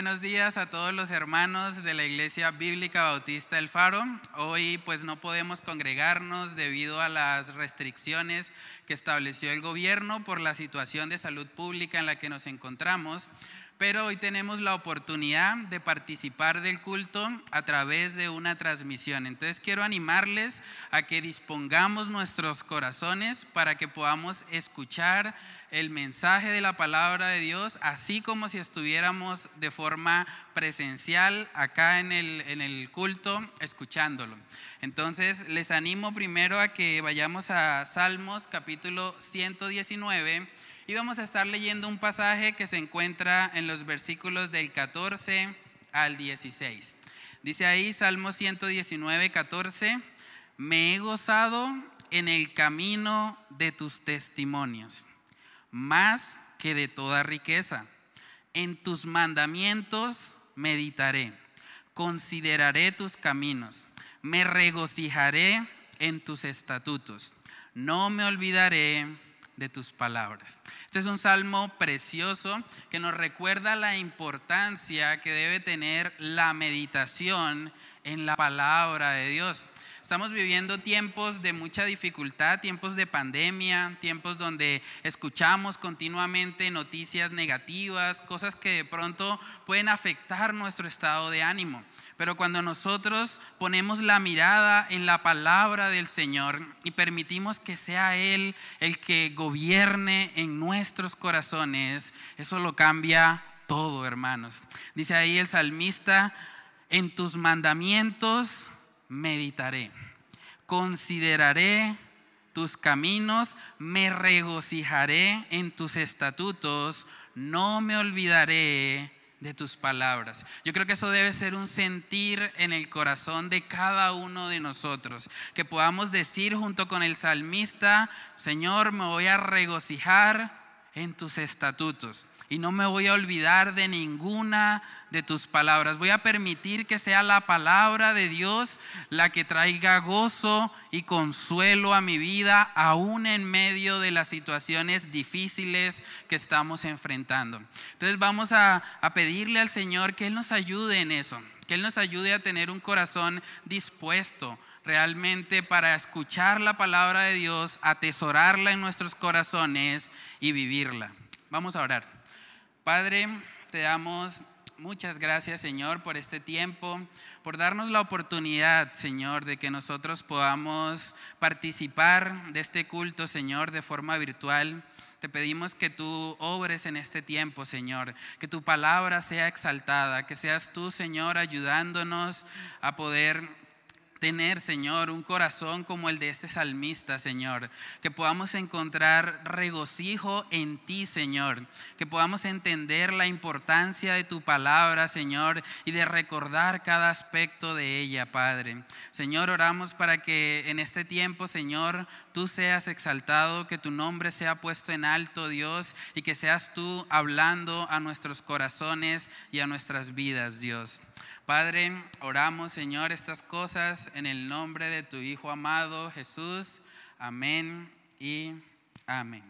buenos días a todos los hermanos de la Iglesia Bíblica Bautista El Faro. Hoy pues no podemos congregarnos debido a las restricciones que estableció el gobierno por la situación de salud pública en la que nos encontramos pero hoy tenemos la oportunidad de participar del culto a través de una transmisión. Entonces quiero animarles a que dispongamos nuestros corazones para que podamos escuchar el mensaje de la palabra de Dios, así como si estuviéramos de forma presencial acá en el, en el culto escuchándolo. Entonces les animo primero a que vayamos a Salmos capítulo 119 y vamos a estar leyendo un pasaje que se encuentra en los versículos del 14 al 16. Dice ahí Salmo 119, 14, me he gozado en el camino de tus testimonios, más que de toda riqueza. En tus mandamientos meditaré, consideraré tus caminos, me regocijaré en tus estatutos, no me olvidaré de tus palabras. Este es un salmo precioso que nos recuerda la importancia que debe tener la meditación en la palabra de Dios. Estamos viviendo tiempos de mucha dificultad, tiempos de pandemia, tiempos donde escuchamos continuamente noticias negativas, cosas que de pronto pueden afectar nuestro estado de ánimo. Pero cuando nosotros ponemos la mirada en la palabra del Señor y permitimos que sea Él el que gobierne en nuestros corazones, eso lo cambia todo, hermanos. Dice ahí el salmista, en tus mandamientos meditaré, consideraré tus caminos, me regocijaré en tus estatutos, no me olvidaré de tus palabras. Yo creo que eso debe ser un sentir en el corazón de cada uno de nosotros, que podamos decir junto con el salmista, Señor, me voy a regocijar en tus estatutos y no me voy a olvidar de ninguna de tus palabras. Voy a permitir que sea la palabra de Dios la que traiga gozo y consuelo a mi vida, aún en medio de las situaciones difíciles que estamos enfrentando. Entonces vamos a, a pedirle al Señor que Él nos ayude en eso, que Él nos ayude a tener un corazón dispuesto realmente para escuchar la palabra de Dios, atesorarla en nuestros corazones y vivirla. Vamos a orar. Padre, te damos muchas gracias, Señor, por este tiempo, por darnos la oportunidad, Señor, de que nosotros podamos participar de este culto, Señor, de forma virtual. Te pedimos que tú obres en este tiempo, Señor, que tu palabra sea exaltada, que seas tú, Señor, ayudándonos a poder tener, Señor, un corazón como el de este salmista, Señor. Que podamos encontrar regocijo en ti, Señor. Que podamos entender la importancia de tu palabra, Señor, y de recordar cada aspecto de ella, Padre. Señor, oramos para que en este tiempo, Señor, tú seas exaltado, que tu nombre sea puesto en alto, Dios, y que seas tú hablando a nuestros corazones y a nuestras vidas, Dios. Padre, oramos, Señor, estas cosas en el nombre de tu Hijo amado Jesús. Amén y amén.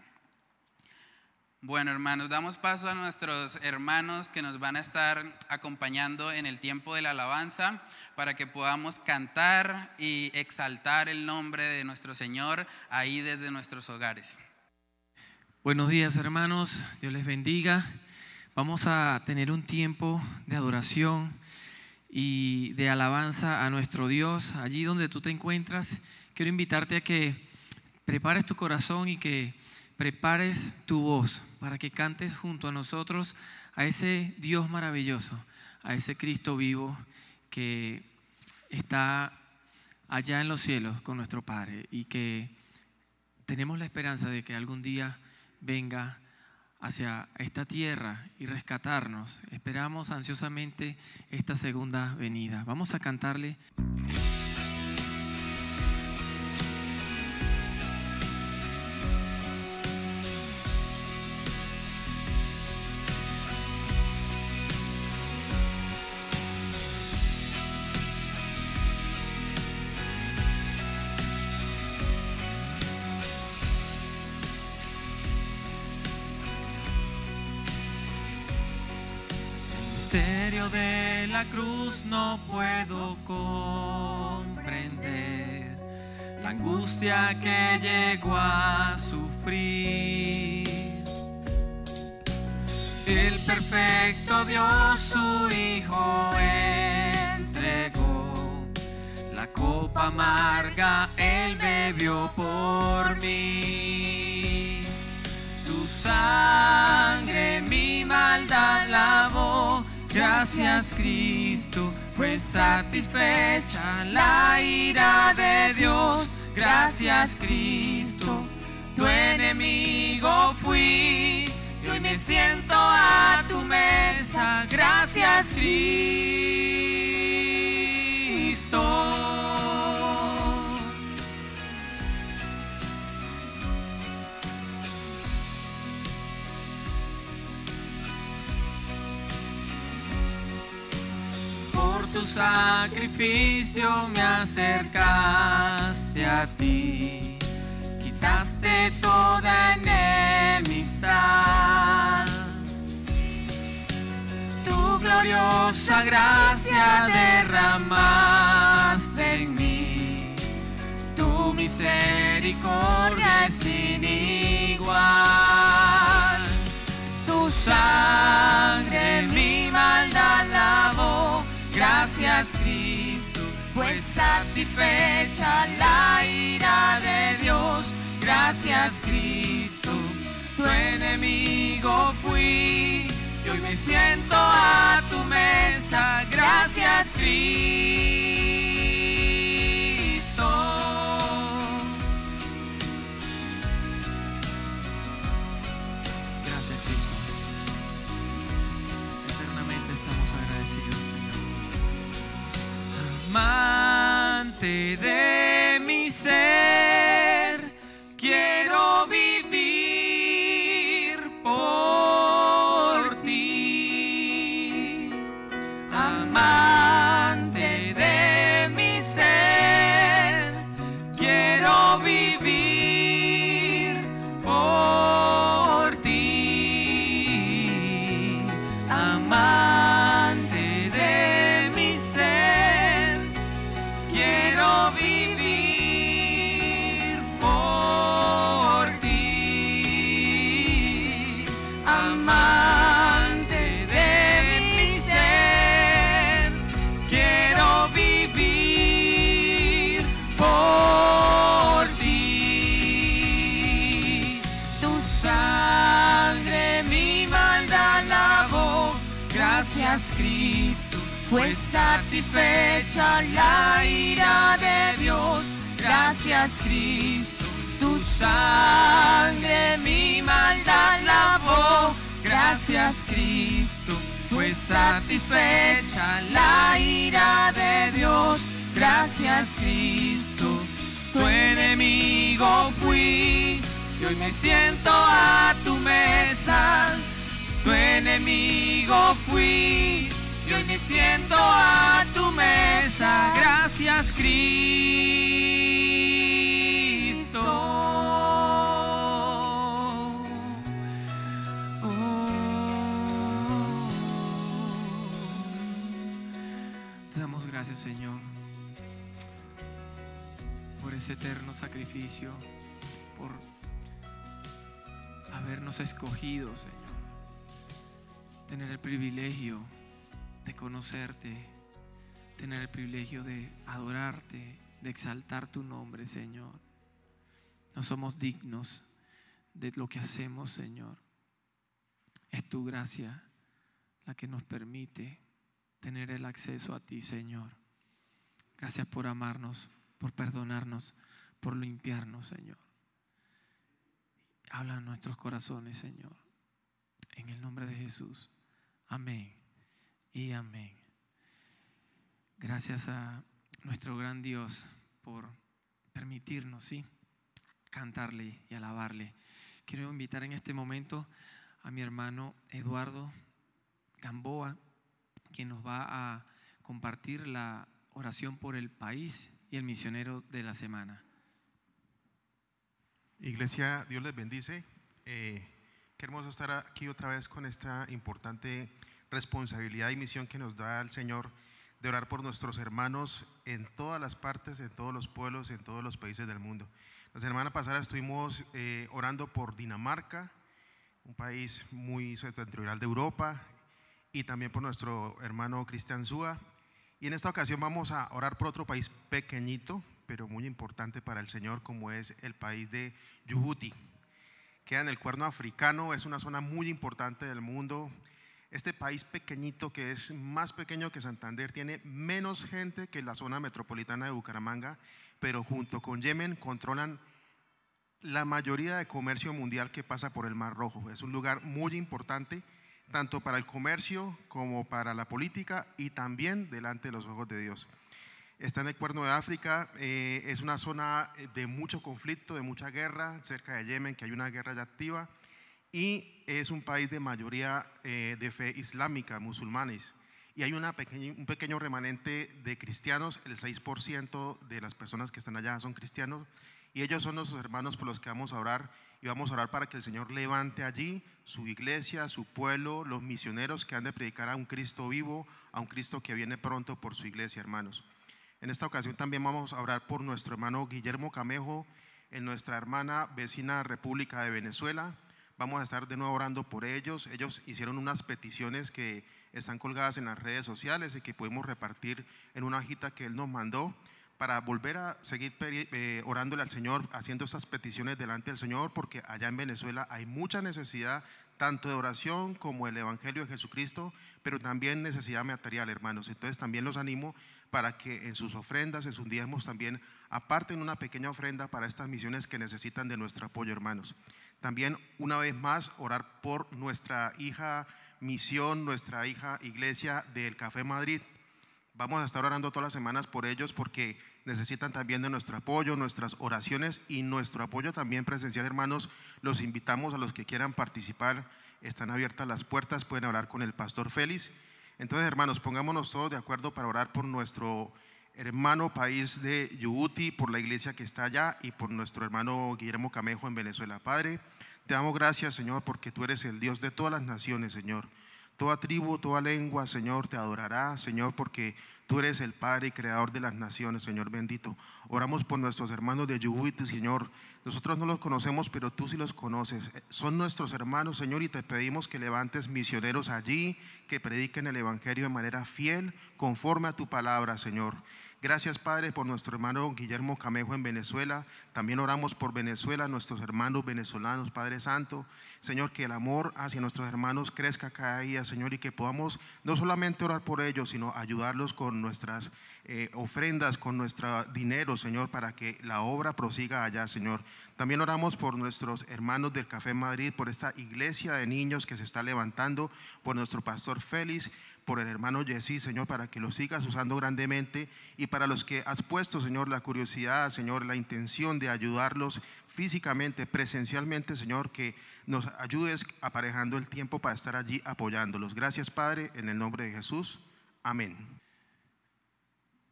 Bueno, hermanos, damos paso a nuestros hermanos que nos van a estar acompañando en el tiempo de la alabanza para que podamos cantar y exaltar el nombre de nuestro Señor ahí desde nuestros hogares. Buenos días, hermanos. Dios les bendiga. Vamos a tener un tiempo de adoración y de alabanza a nuestro Dios. Allí donde tú te encuentras, quiero invitarte a que prepares tu corazón y que prepares tu voz para que cantes junto a nosotros a ese Dios maravilloso, a ese Cristo vivo que está allá en los cielos con nuestro Padre y que tenemos la esperanza de que algún día venga hacia esta tierra y rescatarnos. Esperamos ansiosamente esta segunda venida. Vamos a cantarle. La cruz no puedo comprender la angustia que llegó a sufrir. El perfecto Dios su Hijo entregó, la copa amarga Él bebió por mí. Tu sangre mi maldad lavó, gracias Cristo, fue satisfecha la ira de Dios, gracias Cristo, tu enemigo fui. Y hoy me siento a tu mesa, gracias Cristo. Tu sacrificio me acercaste a ti, quitaste toda enemistad. Tu gloriosa gracia derramaste en mí, tu misericordia es sin igual. Tu sangre fue satisfecha la ira de Dios, gracias Cristo, tu enemigo fui, y hoy me siento a tu mesa, gracias Cristo. Señor. Cristo, fue satisfecha la ira de Dios, gracias Cristo. Tu sangre mi maldad lavó, gracias Cristo, fue satisfecha la ira de Dios, gracias Cristo. Tu enemigo fui y hoy me siento a tu mesa. Tu enemigo fui y hoy me siento a tu mesa. Gracias Cristo. Oh. Te damos gracias Señor por ese eterno sacrificio, por habernos escogido, Señor. Tener el privilegio de conocerte, tener el privilegio de adorarte, de exaltar tu nombre, Señor. No somos dignos de lo que hacemos, Señor. Es tu gracia la que nos permite tener el acceso a ti, Señor. Gracias por amarnos, por perdonarnos, por limpiarnos, Señor. Habla en nuestros corazones, Señor. En el nombre de Jesús. Amén y amén. Gracias a nuestro gran Dios por permitirnos, ¿sí? Cantarle y alabarle. Quiero invitar en este momento a mi hermano Eduardo Gamboa, quien nos va a compartir la oración por el país y el misionero de la semana. Iglesia, Dios les bendice. Eh, qué hermoso estar aquí otra vez con esta importante responsabilidad y misión que nos da el Señor de orar por nuestros hermanos en todas las partes, en todos los pueblos, en todos los países del mundo. La semana pasada estuvimos eh, orando por Dinamarca, un país muy septentrional de Europa, y también por nuestro hermano Cristian Zúa. Y en esta ocasión vamos a orar por otro país pequeñito, pero muy importante para el Señor, como es el país de Djibouti. Queda en el cuerno africano, es una zona muy importante del mundo. Este país pequeñito, que es más pequeño que Santander, tiene menos gente que la zona metropolitana de Bucaramanga, pero junto con Yemen controlan la mayoría de comercio mundial que pasa por el Mar Rojo. Es un lugar muy importante, tanto para el comercio como para la política y también delante de los ojos de Dios. Está en el Cuerno de África, eh, es una zona de mucho conflicto, de mucha guerra, cerca de Yemen, que hay una guerra ya activa y es un país de mayoría eh, de fe islámica, musulmanes. Y hay un pequeño remanente de cristianos, el 6% de las personas que están allá son cristianos, y ellos son nuestros hermanos por los que vamos a orar, y vamos a orar para que el Señor levante allí su iglesia, su pueblo, los misioneros que han de predicar a un Cristo vivo, a un Cristo que viene pronto por su iglesia, hermanos. En esta ocasión también vamos a orar por nuestro hermano Guillermo Camejo, en nuestra hermana vecina República de Venezuela, Vamos a estar de nuevo orando por ellos. Ellos hicieron unas peticiones que están colgadas en las redes sociales y que pudimos repartir en una hojita que Él nos mandó para volver a seguir eh, orándole al Señor, haciendo esas peticiones delante del Señor, porque allá en Venezuela hay mucha necesidad, tanto de oración como el Evangelio de Jesucristo, pero también necesidad material, hermanos. Entonces también los animo para que en sus ofrendas, en sus diezmos también aparten una pequeña ofrenda para estas misiones que necesitan de nuestro apoyo, hermanos. También, una vez más, orar por nuestra hija misión, nuestra hija iglesia del Café Madrid. Vamos a estar orando todas las semanas por ellos porque necesitan también de nuestro apoyo, nuestras oraciones y nuestro apoyo también presencial, hermanos. Los invitamos a los que quieran participar. Están abiertas las puertas, pueden hablar con el pastor Félix. Entonces, hermanos, pongámonos todos de acuerdo para orar por nuestro hermano país de Djibouti, por la iglesia que está allá y por nuestro hermano Guillermo Camejo en Venezuela. Padre, te damos gracias, Señor, porque tú eres el Dios de todas las naciones, Señor. Toda tribu, toda lengua, Señor, te adorará, Señor, porque tú eres el Padre y Creador de las naciones, Señor bendito. Oramos por nuestros hermanos de Djibouti, Señor. Nosotros no los conocemos, pero tú sí los conoces. Son nuestros hermanos, Señor, y te pedimos que levantes misioneros allí, que prediquen el Evangelio de manera fiel, conforme a tu palabra, Señor. Gracias, Padre, por nuestro hermano Guillermo Camejo en Venezuela. También oramos por Venezuela, nuestros hermanos venezolanos, Padre Santo. Señor, que el amor hacia nuestros hermanos crezca cada día, Señor, y que podamos no solamente orar por ellos, sino ayudarlos con nuestras eh, ofrendas, con nuestro dinero, Señor, para que la obra prosiga allá, Señor. También oramos por nuestros hermanos del Café Madrid, por esta iglesia de niños que se está levantando, por nuestro pastor Félix, por el hermano Jesse, Señor, para que lo sigas usando grandemente y para los que has puesto, Señor, la curiosidad, Señor, la intención de ayudarlos físicamente, presencialmente, Señor, que nos ayudes aparejando el tiempo para estar allí apoyándolos. Gracias, Padre, en el nombre de Jesús. Amén.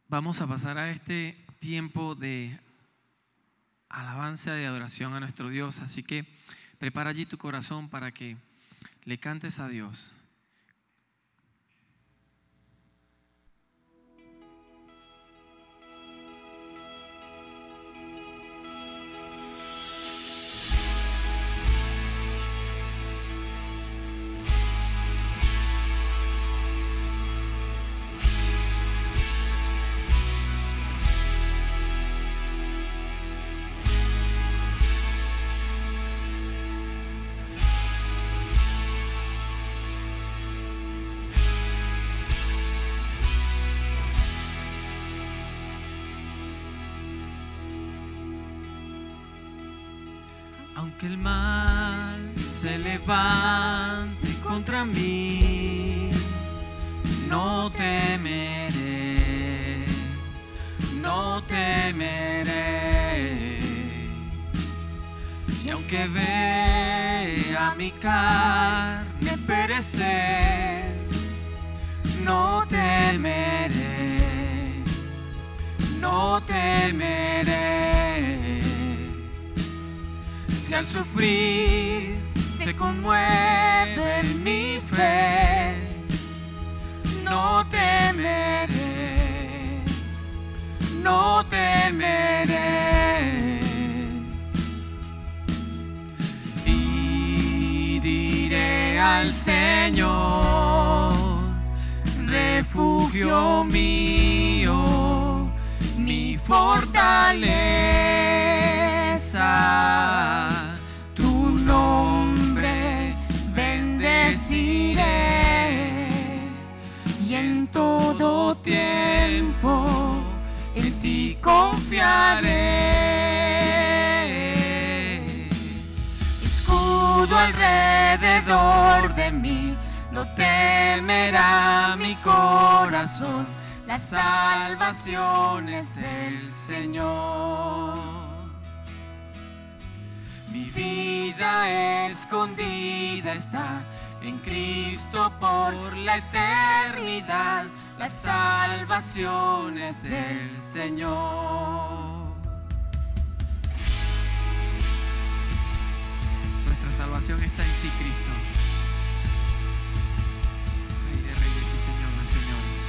Vamos a pasar a este tiempo de alabanza, de adoración a nuestro Dios. Así que prepara allí tu corazón para que le cantes a Dios. Que el mal se levante contra mí, no temeré, no temeré. Y aunque vea mi carne perecer, no temeré, no temeré si al sufrir se conmueve mi fe, temeré, no temeré. Y diré al Señor, refugio mío, mi fortaleza, tiempo en ti confiaré. Escudo alrededor de mí, no temerá mi corazón, la salvación es el Señor. Mi vida escondida está en Cristo por la eternidad. La salvación es del Señor. Nuestra salvación está en ti, Cristo. Rey de reyes y Señor de señores.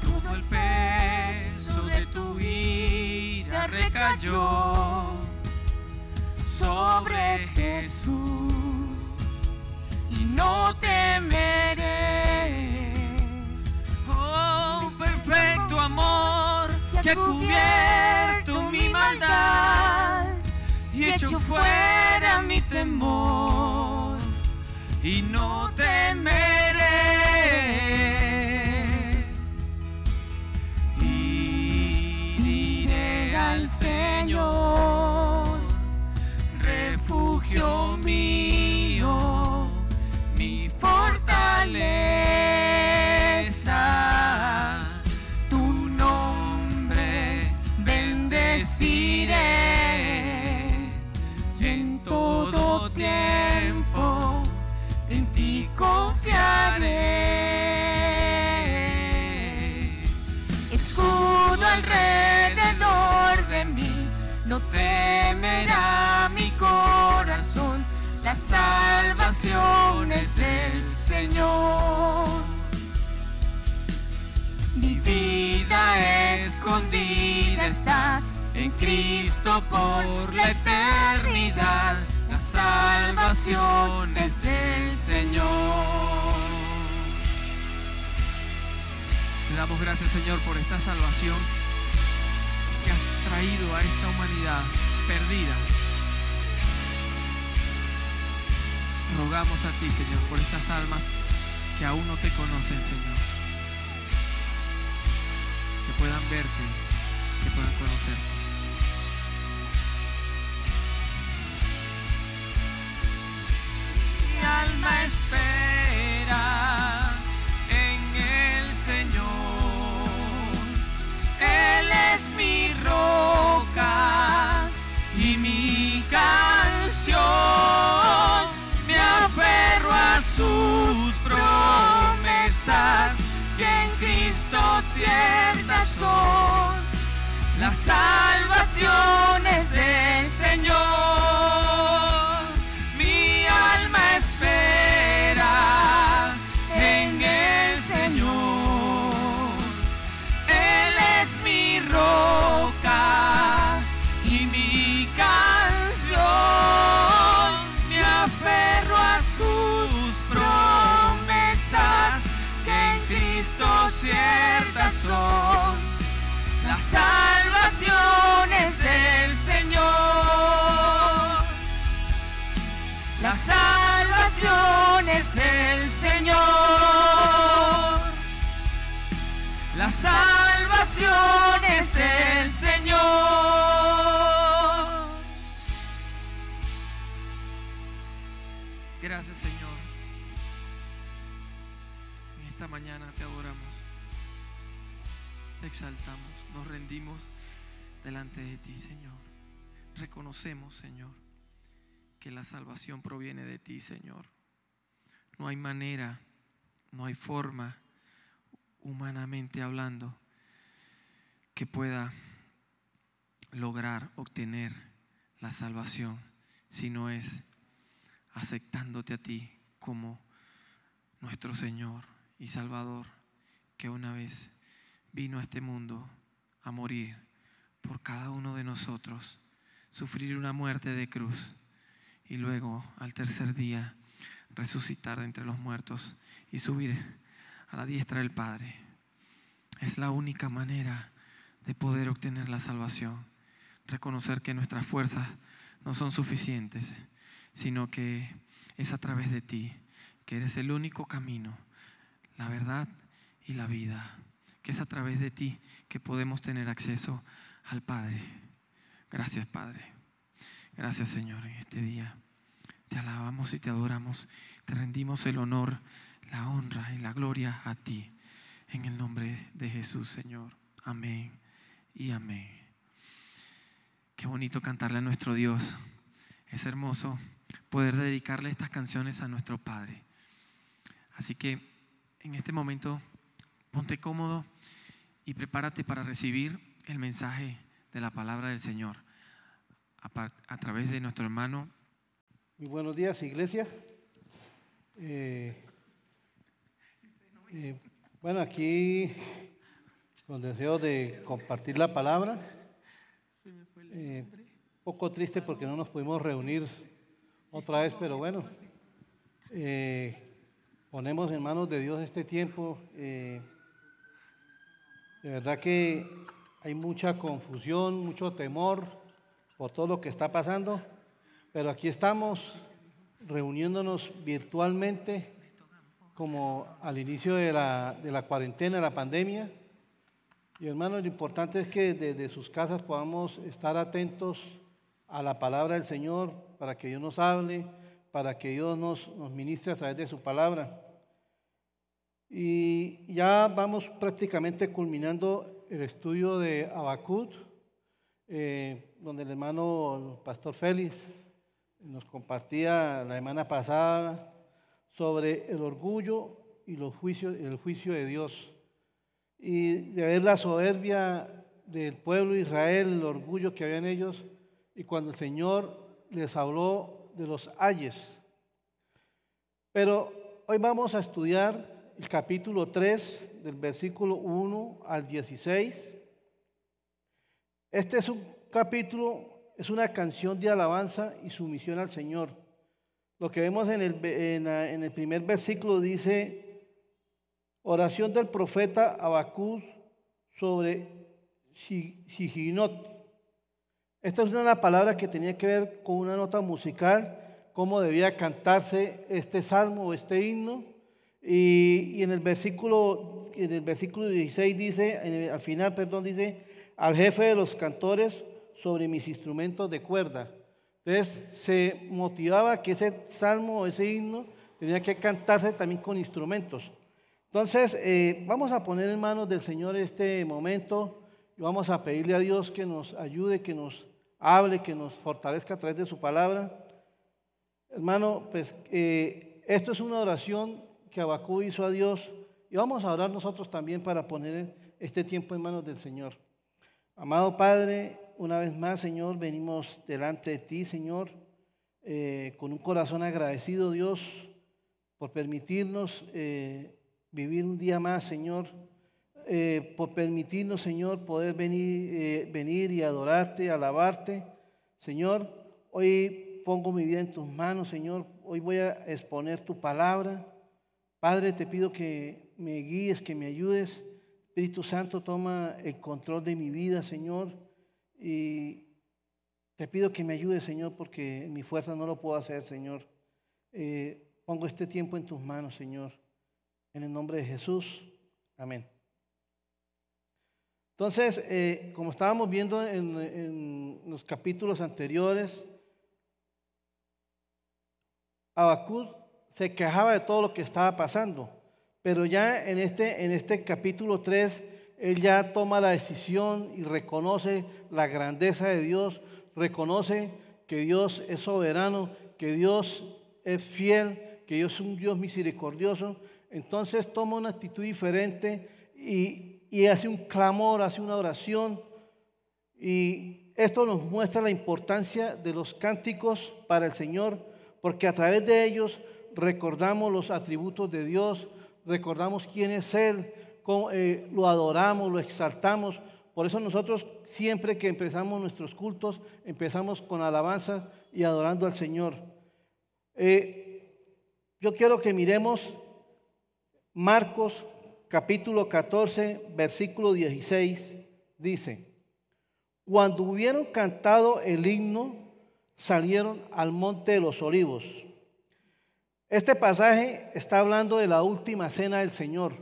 Todo el peso de tu ira recayó sobre Jesús no temeré. Oh, perfecto amor que ha cubierto mi maldad y hecho fuera mi temor. Y no temeré y diré al Señor salvación es del Señor. Mi vida escondida está en Cristo por la eternidad. La salvación es del Señor. Te damos gracias, Señor, por esta salvación que has traído a esta humanidad perdida. Rogamos a ti, Señor, por estas almas que aún no te conocen, Señor. Que puedan verte, que puedan conocerte. Mi alma espera en el Señor. Él es mi que en Cristo ciertas son. La salvación es del Señor. Son. La salvación es del Señor. La salvación es del Señor. La salvación es del Señor. Gracias, Señor. En esta mañana te adoramos, exaltamos, nos rendimos delante de ti, Señor. Reconocemos, Señor, que la salvación proviene de ti, Señor. No hay manera, no hay forma, humanamente hablando, que pueda lograr obtener la salvación si no es aceptándote a ti como nuestro Señor y Salvador, que una vez vino a este mundo a morir por cada uno de nosotros, sufrir una muerte de cruz y luego al tercer día resucitar de entre los muertos y subir a la diestra del Padre. Es la única manera de poder obtener la salvación. Reconocer que nuestras fuerzas no son suficientes, sino que es a través de ti, que eres el único camino, la verdad y la vida, que es a través de ti que podemos tener acceso al Padre. Gracias, Padre. Gracias, Señor, en este día. Te alabamos y te adoramos. Te rendimos el honor, la honra y la gloria a ti. En el nombre de Jesús, Señor. Amén y amén. Qué bonito cantarle a nuestro Dios. Es hermoso poder dedicarle estas canciones a nuestro Padre. Así que en este momento ponte cómodo y prepárate para recibir el mensaje de la palabra del Señor a, través de nuestro hermano muy buenos días, iglesia. Eh, eh, bueno, aquí con deseo de compartir la palabra. Eh, poco triste porque no nos pudimos reunir otra vez, pero bueno, ponemos en manos de Dios este tiempo. De verdad que hay mucha confusión, mucho temor por todo lo que está pasando. Pero aquí estamos reuniéndonos virtualmente como al inicio de la, cuarentena, de la pandemia. Y hermanos, lo importante es que desde sus casas podamos estar atentos a la palabra del Señor para que Dios nos hable, para que Dios nos, nos ministre a través de su palabra. Y ya vamos prácticamente culminando el estudio de Abacut, eh, donde el hermano Pastor Félix nos compartía la semana pasada sobre el orgullo y los juicios, el juicio de Dios. Y de ver la soberbia del pueblo de Israel, el orgullo que había en ellos, y cuando el Señor les habló de los ayes. Pero hoy vamos a estudiar el capítulo 3, del versículo 1 al 16. Este es un capítulo es una canción de alabanza y sumisión al Señor. Lo que vemos en el, en, el primer versículo dice, oración del profeta Abacús sobre Siginot. Esta es una palabra que tenía que ver con una nota musical, cómo debía cantarse este salmo o este himno. Y, en el versículo, en el versículo 16 dice, al final, perdón, dice, al jefe de los cantores, sobre mis instrumentos de cuerda. Entonces se motivaba que ese salmo, ese himno, tenía que cantarse también con instrumentos. Entonces eh, vamos a poner en manos del Señor este momento y vamos a pedirle a Dios que nos ayude, que nos hable, que nos fortalezca a través de su palabra. Hermano, pues eh, esto es una oración que Abacú hizo a Dios y vamos a orar nosotros también para poner este tiempo en manos del Señor. Amado Padre, una vez más, Señor, venimos delante de ti, Señor, eh, con un corazón agradecido, Dios, por permitirnos eh, vivir un día más, Señor, eh, por permitirnos, Señor, poder venir, venir y adorarte, alabarte. Señor, hoy pongo mi vida en tus manos, Señor, hoy voy a exponer tu palabra. Padre, te pido que me guíes, que me ayudes. Espíritu Santo, toma el control de mi vida, Señor. Y te pido que me ayudes, Señor, porque mi fuerza no lo puedo hacer, Señor. Eh, pongo este tiempo en tus manos, Señor. En el nombre de Jesús. Amén. Entonces, eh, como estábamos viendo en, en, los capítulos anteriores, Abacud se quejaba de todo lo que estaba pasando, pero ya en este, en este capítulo 3 él ya toma la decisión y reconoce la grandeza de Dios, reconoce que Dios es soberano, que Dios es fiel, que Dios es un Dios misericordioso. Entonces toma una actitud diferente y, y hace un clamor, hace una oración. Y esto nos muestra la importancia de los cánticos para el Señor, porque a través de ellos recordamos los atributos de Dios, recordamos quién es Él, eh, lo adoramos, lo exaltamos. Por eso nosotros siempre que empezamos nuestros cultos, empezamos con alabanza y adorando al Señor. Eh, yo quiero que miremos Marcos capítulo 14, versículo 16, dice, cuando hubieron cantado el himno, salieron al monte de los olivos. Este pasaje está hablando de la última cena del Señor.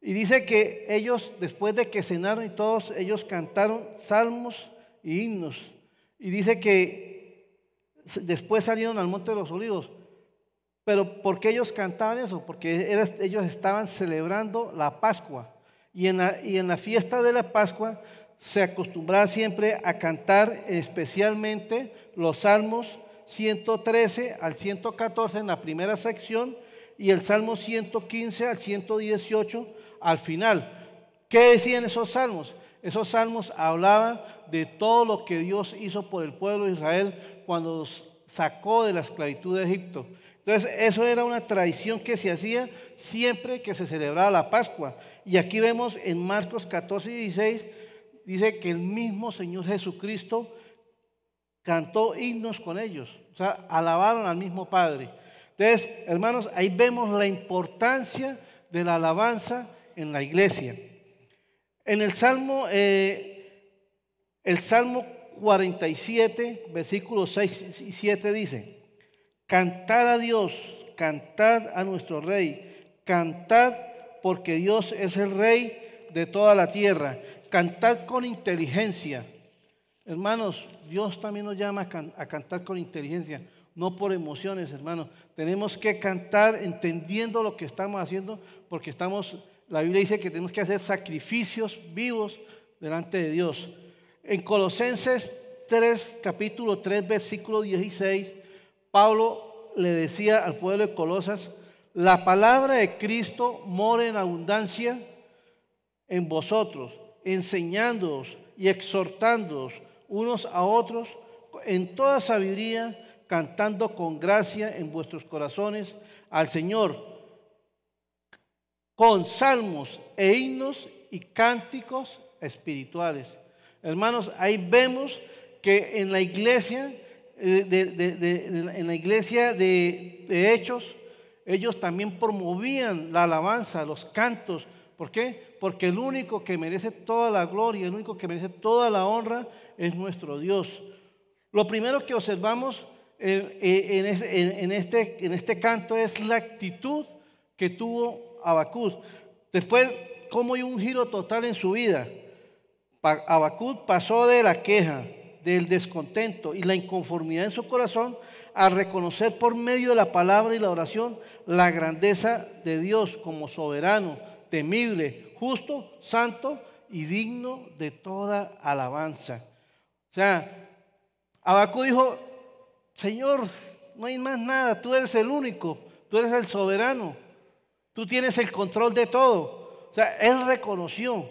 Y dice que ellos, después de que cenaron y todos, ellos cantaron salmos y himnos. Y dice que después salieron al monte de los olivos. Pero ¿por qué ellos cantaban eso? Porque ellos estaban celebrando la Pascua. Y en la, y en la fiesta de la Pascua se acostumbraba siempre a cantar especialmente los salmos 113 al 114 en la primera sección y el salmo 115 al 118 al final. ¿Qué decían esos salmos? Esos salmos hablaban de todo lo que Dios hizo por el pueblo de Israel cuando los sacó de la esclavitud de Egipto. Entonces, eso era una tradición que se hacía siempre que se celebraba la Pascua. Y aquí vemos en Marcos 14 y 16, dice que el mismo Señor Jesucristo cantó himnos con ellos. O sea, alabaron al mismo Padre. Entonces, hermanos, ahí vemos la importancia de la alabanza en la iglesia. En el Salmo, eh, el Salmo 47, versículos 6 y 7 dice, Cantad a Dios, cantad a nuestro Rey, cantad porque Dios es el Rey de toda la tierra, cantad con inteligencia. Hermanos, Dios también nos llama a, cantar con inteligencia, no por emociones, hermanos. Tenemos que cantar entendiendo lo que estamos haciendo, porque estamos, la Biblia dice que tenemos que hacer sacrificios vivos delante de Dios. En Colosenses 3, capítulo 3, versículo 16, Pablo le decía al pueblo de Colosas, la palabra de Cristo mora en abundancia en vosotros, enseñándoos y exhortándoos unos a otros en toda sabiduría, cantando con gracia en vuestros corazones al Señor, con salmos e himnos y cánticos espirituales. Hermanos, ahí vemos que en la iglesia de, en la iglesia de Hechos, ellos también promovían la alabanza, los cantos. ¿Por qué? Porque el único que merece toda la gloria, el único que merece toda la honra es nuestro Dios. Lo primero que observamos eh, eh, en, este, en este canto es la actitud que tuvo Abacud. Después, cómo hay un giro total en su vida. Abacud pasó de la queja, del descontento y la inconformidad en su corazón a reconocer por medio de la palabra y la oración la grandeza de Dios como soberano, temible, justo, santo y digno de toda alabanza. O sea, Abacú dijo, Señor, no hay más nada, tú eres el único, tú eres el soberano, tú tienes el control de todo. O sea, él reconoció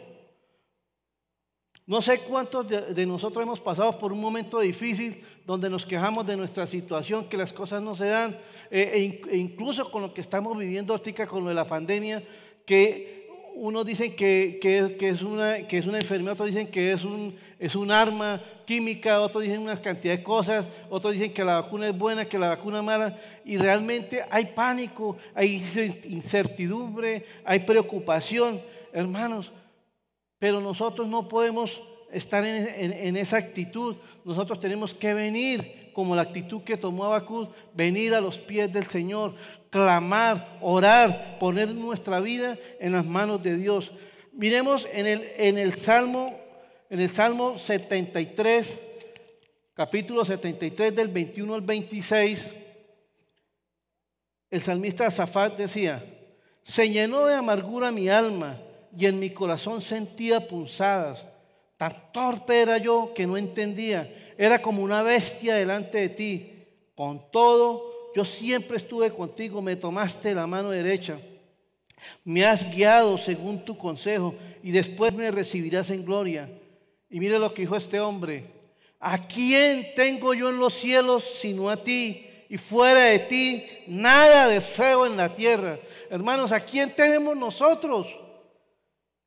no sé cuántos de, nosotros hemos pasado por un momento difícil donde nos quejamos de nuestra situación, que las cosas no se dan, eh, e, e, incluso con lo que estamos viviendo ahorita con lo de la pandemia, que unos dicen que, es una, que es una enfermedad, otros dicen que es un, es un arma química, otros dicen una cantidad de cosas, otros dicen que la vacuna es buena, que la vacuna es mala, y realmente hay pánico, hay incertidumbre, hay preocupación. Hermanos, pero nosotros no podemos estar en, esa actitud. Nosotros tenemos que venir como la actitud que tomó Abacud, venir a los pies del Señor, clamar, orar, poner nuestra vida en las manos de Dios. Miremos en el, en el Salmo, en el Salmo 73, capítulo 73 del 21 al 26, el salmista Zafat decía, se llenó de amargura mi alma y en mi corazón sentía punzadas. Tan torpe era yo que no entendía. Era como una bestia delante de ti. Con todo, yo siempre estuve contigo, me tomaste la mano derecha. Me has guiado según tu consejo y después me recibirás en gloria. Y mire lo que dijo este hombre. ¿A quién tengo yo en los cielos sino a ti? y fuera de ti nada deseo en la tierra. Hermanos, ¿a quién tenemos nosotros?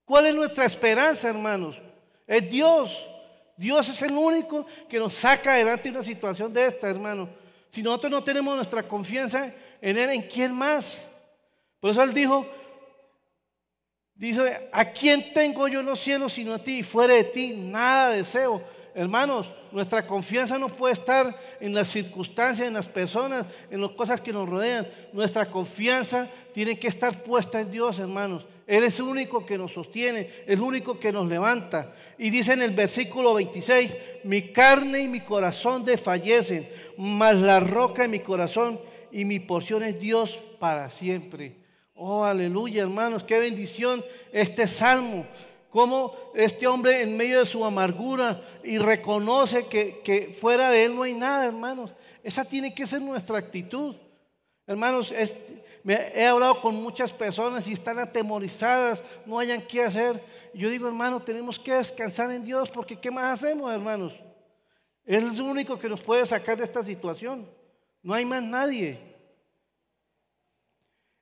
¿Cuál es nuestra esperanza, hermanos? Es Dios. Dios es el único que nos saca adelante una situación de esta, hermanos. Si nosotros no tenemos nuestra confianza en Él, ¿en quién más? Por eso Él dijo, dice, ¿a quién tengo yo en los cielos sino a ti? Y fuera de ti nada deseo. Hermanos, nuestra confianza no puede estar en las circunstancias, en las personas, en las cosas que nos rodean. Nuestra confianza tiene que estar puesta en Dios, hermanos. Él es el único que nos sostiene, el único que nos levanta. Y dice en el versículo 26, mi carne y mi corazón desfallecen, mas la roca en mi corazón y mi porción es Dios para siempre. Oh, aleluya, hermanos, qué bendición este salmo cómo este hombre en medio de su amargura y reconoce que, fuera de él no hay nada, hermanos. Esa tiene que ser nuestra actitud. Hermanos, me, he hablado con muchas personas y están atemorizadas, no hayan qué hacer. Yo digo, hermano, tenemos que descansar en Dios porque ¿qué más hacemos, hermanos? Él es el único que nos puede sacar de esta situación. No hay más nadie.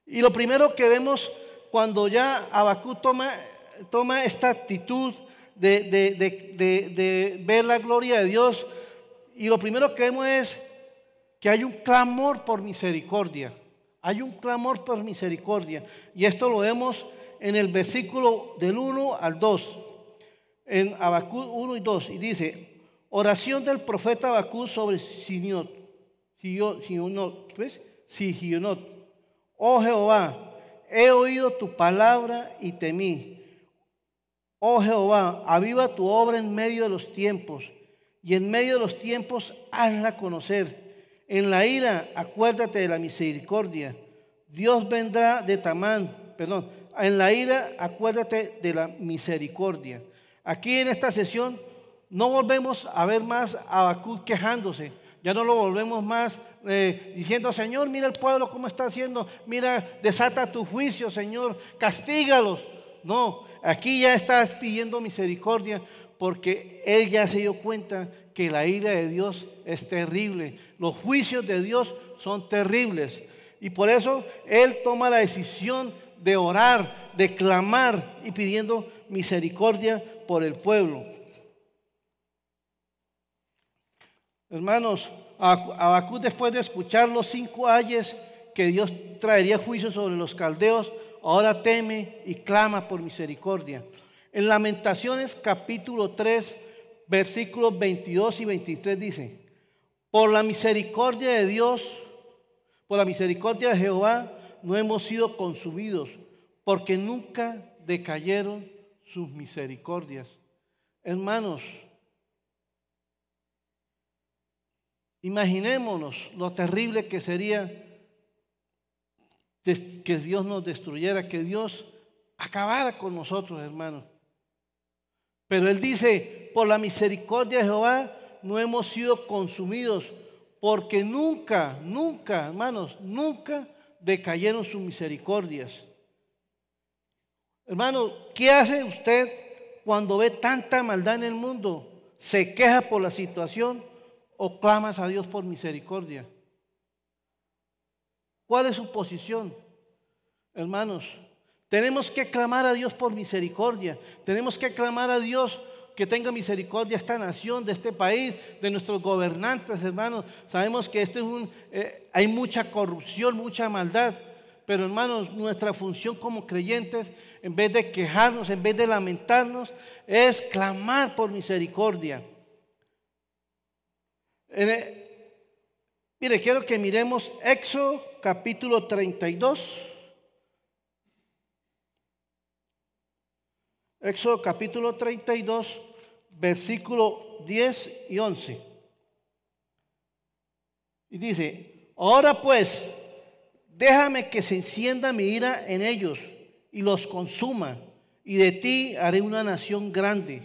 Y lo primero que vemos cuando ya Abacú toma toma esta actitud de, ver la gloria de Dios y lo primero que vemos es que hay un clamor por misericordia. Hay un clamor por misericordia. Y esto lo vemos en el versículo del 1 al 2. En Abacú 1 y 2. Y dice, oración del profeta Abacú sobre Siniot. ¿ves? Sigionot. Oh Jehová, he oído tu palabra y temí. Oh Jehová, aviva tu obra en medio de los tiempos, y en medio de los tiempos hazla conocer. En la ira acuérdate de la misericordia. Dios vendrá de Tamán, perdón, en la ira acuérdate de la misericordia. Aquí en esta sesión no volvemos a ver más a Abacú quejándose, ya no lo volvemos más eh, diciendo, Señor, mira el pueblo cómo está haciendo, mira, desata tu juicio, Señor, castígalos. No, aquí ya estás pidiendo misericordia porque él ya se dio cuenta que la ira de Dios es terrible. Los juicios de Dios son terribles. Y por eso él toma la decisión de orar, de clamar y pidiendo misericordia por el pueblo. Hermanos, Abacú después de escuchar los cinco ayes que Dios traería juicio sobre los caldeos, ahora teme y clama por misericordia. En Lamentaciones capítulo 3, versículos 22 y 23 dice, por la misericordia de Dios, por la misericordia de Jehová, no hemos sido consumidos, porque nunca decayeron sus misericordias. Hermanos, imaginémonos lo terrible que sería que Dios nos destruyera, que Dios acabara con nosotros, hermanos. Pero Él dice, por la misericordia de Jehová no hemos sido consumidos, porque nunca, nunca, hermanos, nunca decayeron sus misericordias. Hermano, ¿qué hace usted cuando ve tanta maldad en el mundo? ¿Se queja por la situación o clamas a Dios por misericordia? ¿Cuál es su posición? Hermanos, tenemos que clamar a Dios por misericordia. Tenemos que clamar a Dios que tenga misericordia esta nación, de este país, de nuestros gobernantes, hermanos. Sabemos que esto es un, eh, hay mucha corrupción, mucha maldad. Pero hermanos, nuestra función como creyentes, en vez de quejarnos, en vez de lamentarnos, es clamar por misericordia. Mire, quiero que miremos Éxodo capítulo 32. Éxodo capítulo 32, versículo 10 y 11. Y dice, ahora pues, déjame que se encienda mi ira en ellos y los consuma, y de ti haré una nación grande.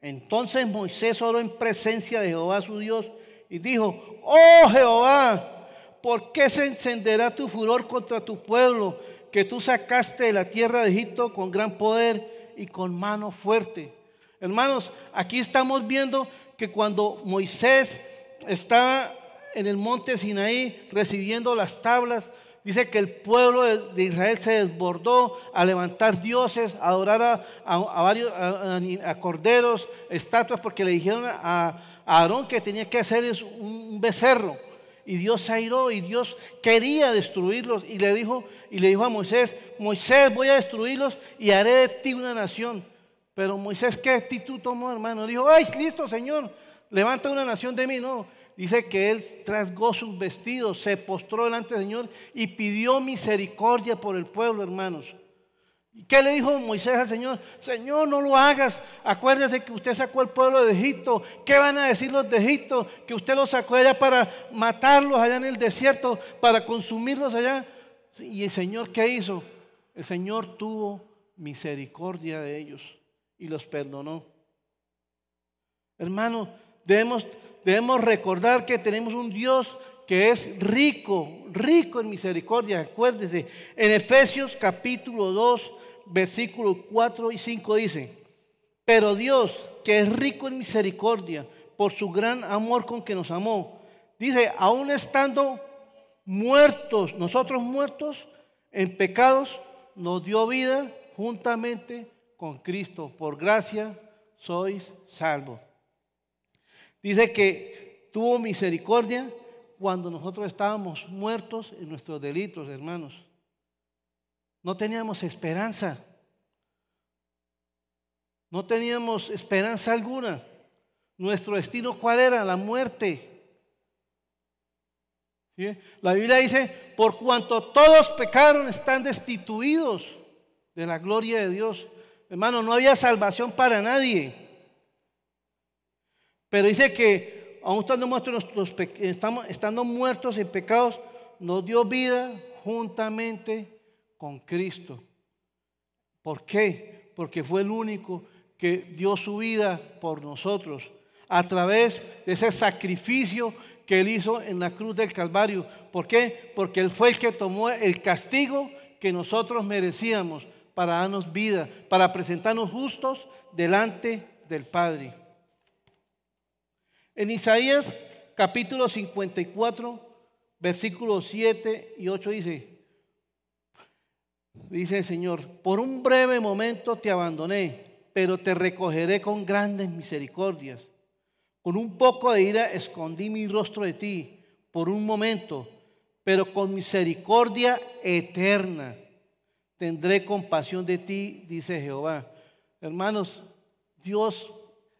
Entonces Moisés oró en presencia de Jehová su Dios y dijo, oh Jehová, ¿por qué se encenderá tu furor contra tu pueblo que tú sacaste de la tierra de Egipto con gran poder y con mano fuerte? Hermanos, aquí estamos viendo que cuando Moisés estaba en el monte Sinaí recibiendo las tablas, dice que el pueblo de Israel se desbordó a levantar dioses, a adorar a, varios a, corderos, estatuas, porque le dijeron a, Aarón que tenía que hacer un becerro. Y Dios se airó y Dios quería destruirlos. Y le dijo, y le dijo a Moisés, Moisés, voy a destruirlos y haré de ti una nación. Pero Moisés, ¿qué actitud tomó, hermano? Dijo, ay, listo, Señor, levanta una nación de mí. No, dice que él trasgó sus vestidos, se postró delante del Señor y pidió misericordia por el pueblo, hermanos. ¿Y qué le dijo Moisés al Señor? Señor, no lo hagas. Acuérdese que usted sacó al pueblo de Egipto. ¿Qué van a decir los de Egipto? Que usted los sacó allá para matarlos allá en el desierto, para consumirlos allá. ¿Y el Señor qué hizo? El Señor tuvo misericordia de ellos y los perdonó. Hermano, debemos, debemos recordar que tenemos un Dios que es rico, rico en misericordia. Acuérdese, en Efesios capítulo 2, versículos 4 y 5 dice, pero Dios, que es rico en misericordia, por su gran amor con que nos amó, dice, aún estando muertos, nosotros muertos en pecados, nos dio vida juntamente con Cristo. Por gracia sois salvos. Dice que tuvo misericordia cuando nosotros estábamos muertos en nuestros delitos, hermanos. No teníamos esperanza. No teníamos esperanza alguna. Nuestro destino, ¿cuál era? La muerte. La Biblia dice, por cuanto todos pecaron, están destituidos de la gloria de Dios. Hermano, no había salvación para nadie. Pero dice que aún estando muertos, estamos, estando muertos en pecados, nos dio vida juntamente con Cristo. ¿Por qué? Porque fue el único que dio su vida por nosotros a través de ese sacrificio que él hizo en la cruz del Calvario. ¿Por qué? Porque él fue el que tomó el castigo que nosotros merecíamos para darnos vida, para presentarnos justos delante del Padre. En Isaías capítulo 54, versículos 7 y 8 dice, dice el Señor, por un breve momento te abandoné, pero te recogeré con grandes misericordias. Con un poco de ira escondí mi rostro de ti por un momento, pero con misericordia eterna tendré compasión de ti, dice Jehová. Hermanos, Dios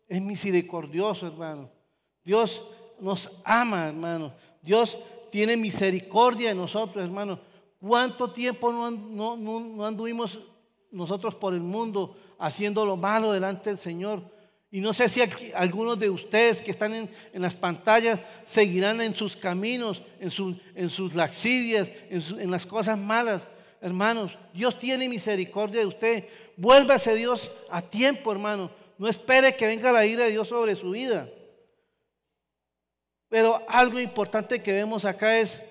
es misericordioso, hermano. Dios nos ama, hermano. Dios tiene misericordia de nosotros, hermano. ¿Cuánto tiempo no, anduvimos nosotros por el mundo haciendo lo malo delante del Señor? Y no sé si algunos de ustedes que están en, las pantallas seguirán en sus caminos, en, sus laxivias, en, en, las cosas malas. Hermanos, Dios tiene misericordia de usted. Vuélvase Dios a tiempo, hermano. No espere que venga la ira de Dios sobre su vida. Pero algo importante que vemos acá es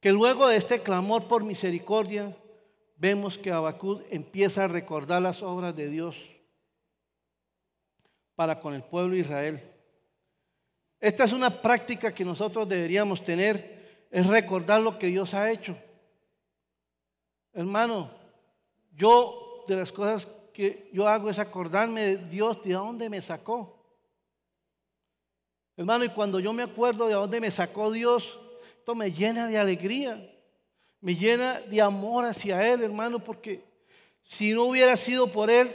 que luego de este clamor por misericordia, vemos que Abacud empieza a recordar las obras de Dios para con el pueblo de Israel. Esta es una práctica que nosotros deberíamos tener, es recordar lo que Dios ha hecho. Hermano, yo de las cosas que yo hago es acordarme de Dios, de dónde me sacó. Hermano, y cuando yo me acuerdo de dónde me sacó Dios, esto me llena de alegría, me llena de amor hacia Él, hermano, porque si no hubiera sido por Él,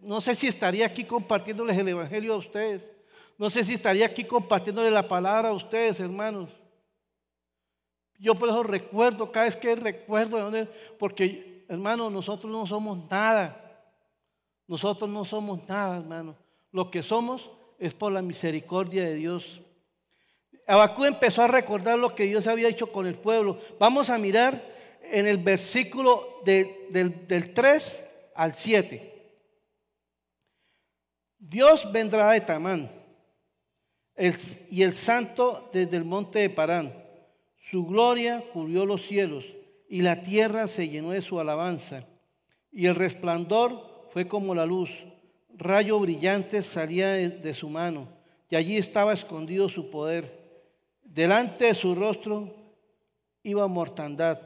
no sé si estaría aquí compartiéndoles el Evangelio a ustedes. No sé si estaría aquí compartiéndoles la palabra a ustedes, hermanos. Yo por eso recuerdo, cada vez que recuerdo porque hermano, nosotros no somos nada. Nosotros no somos nada, hermano. Lo que somos es por la misericordia de Dios. Abacú empezó a recordar lo que Dios había hecho con el pueblo. Vamos a mirar en el versículo del, 3 al 7. Dios vendrá de Tamán y el santo desde el monte de Parán. Su gloria cubrió los cielos y la tierra se llenó de su alabanza. Y el resplandor fue como la luz rayo brillante salía de su mano y allí estaba escondido su poder. delante de su rostro iba mortandad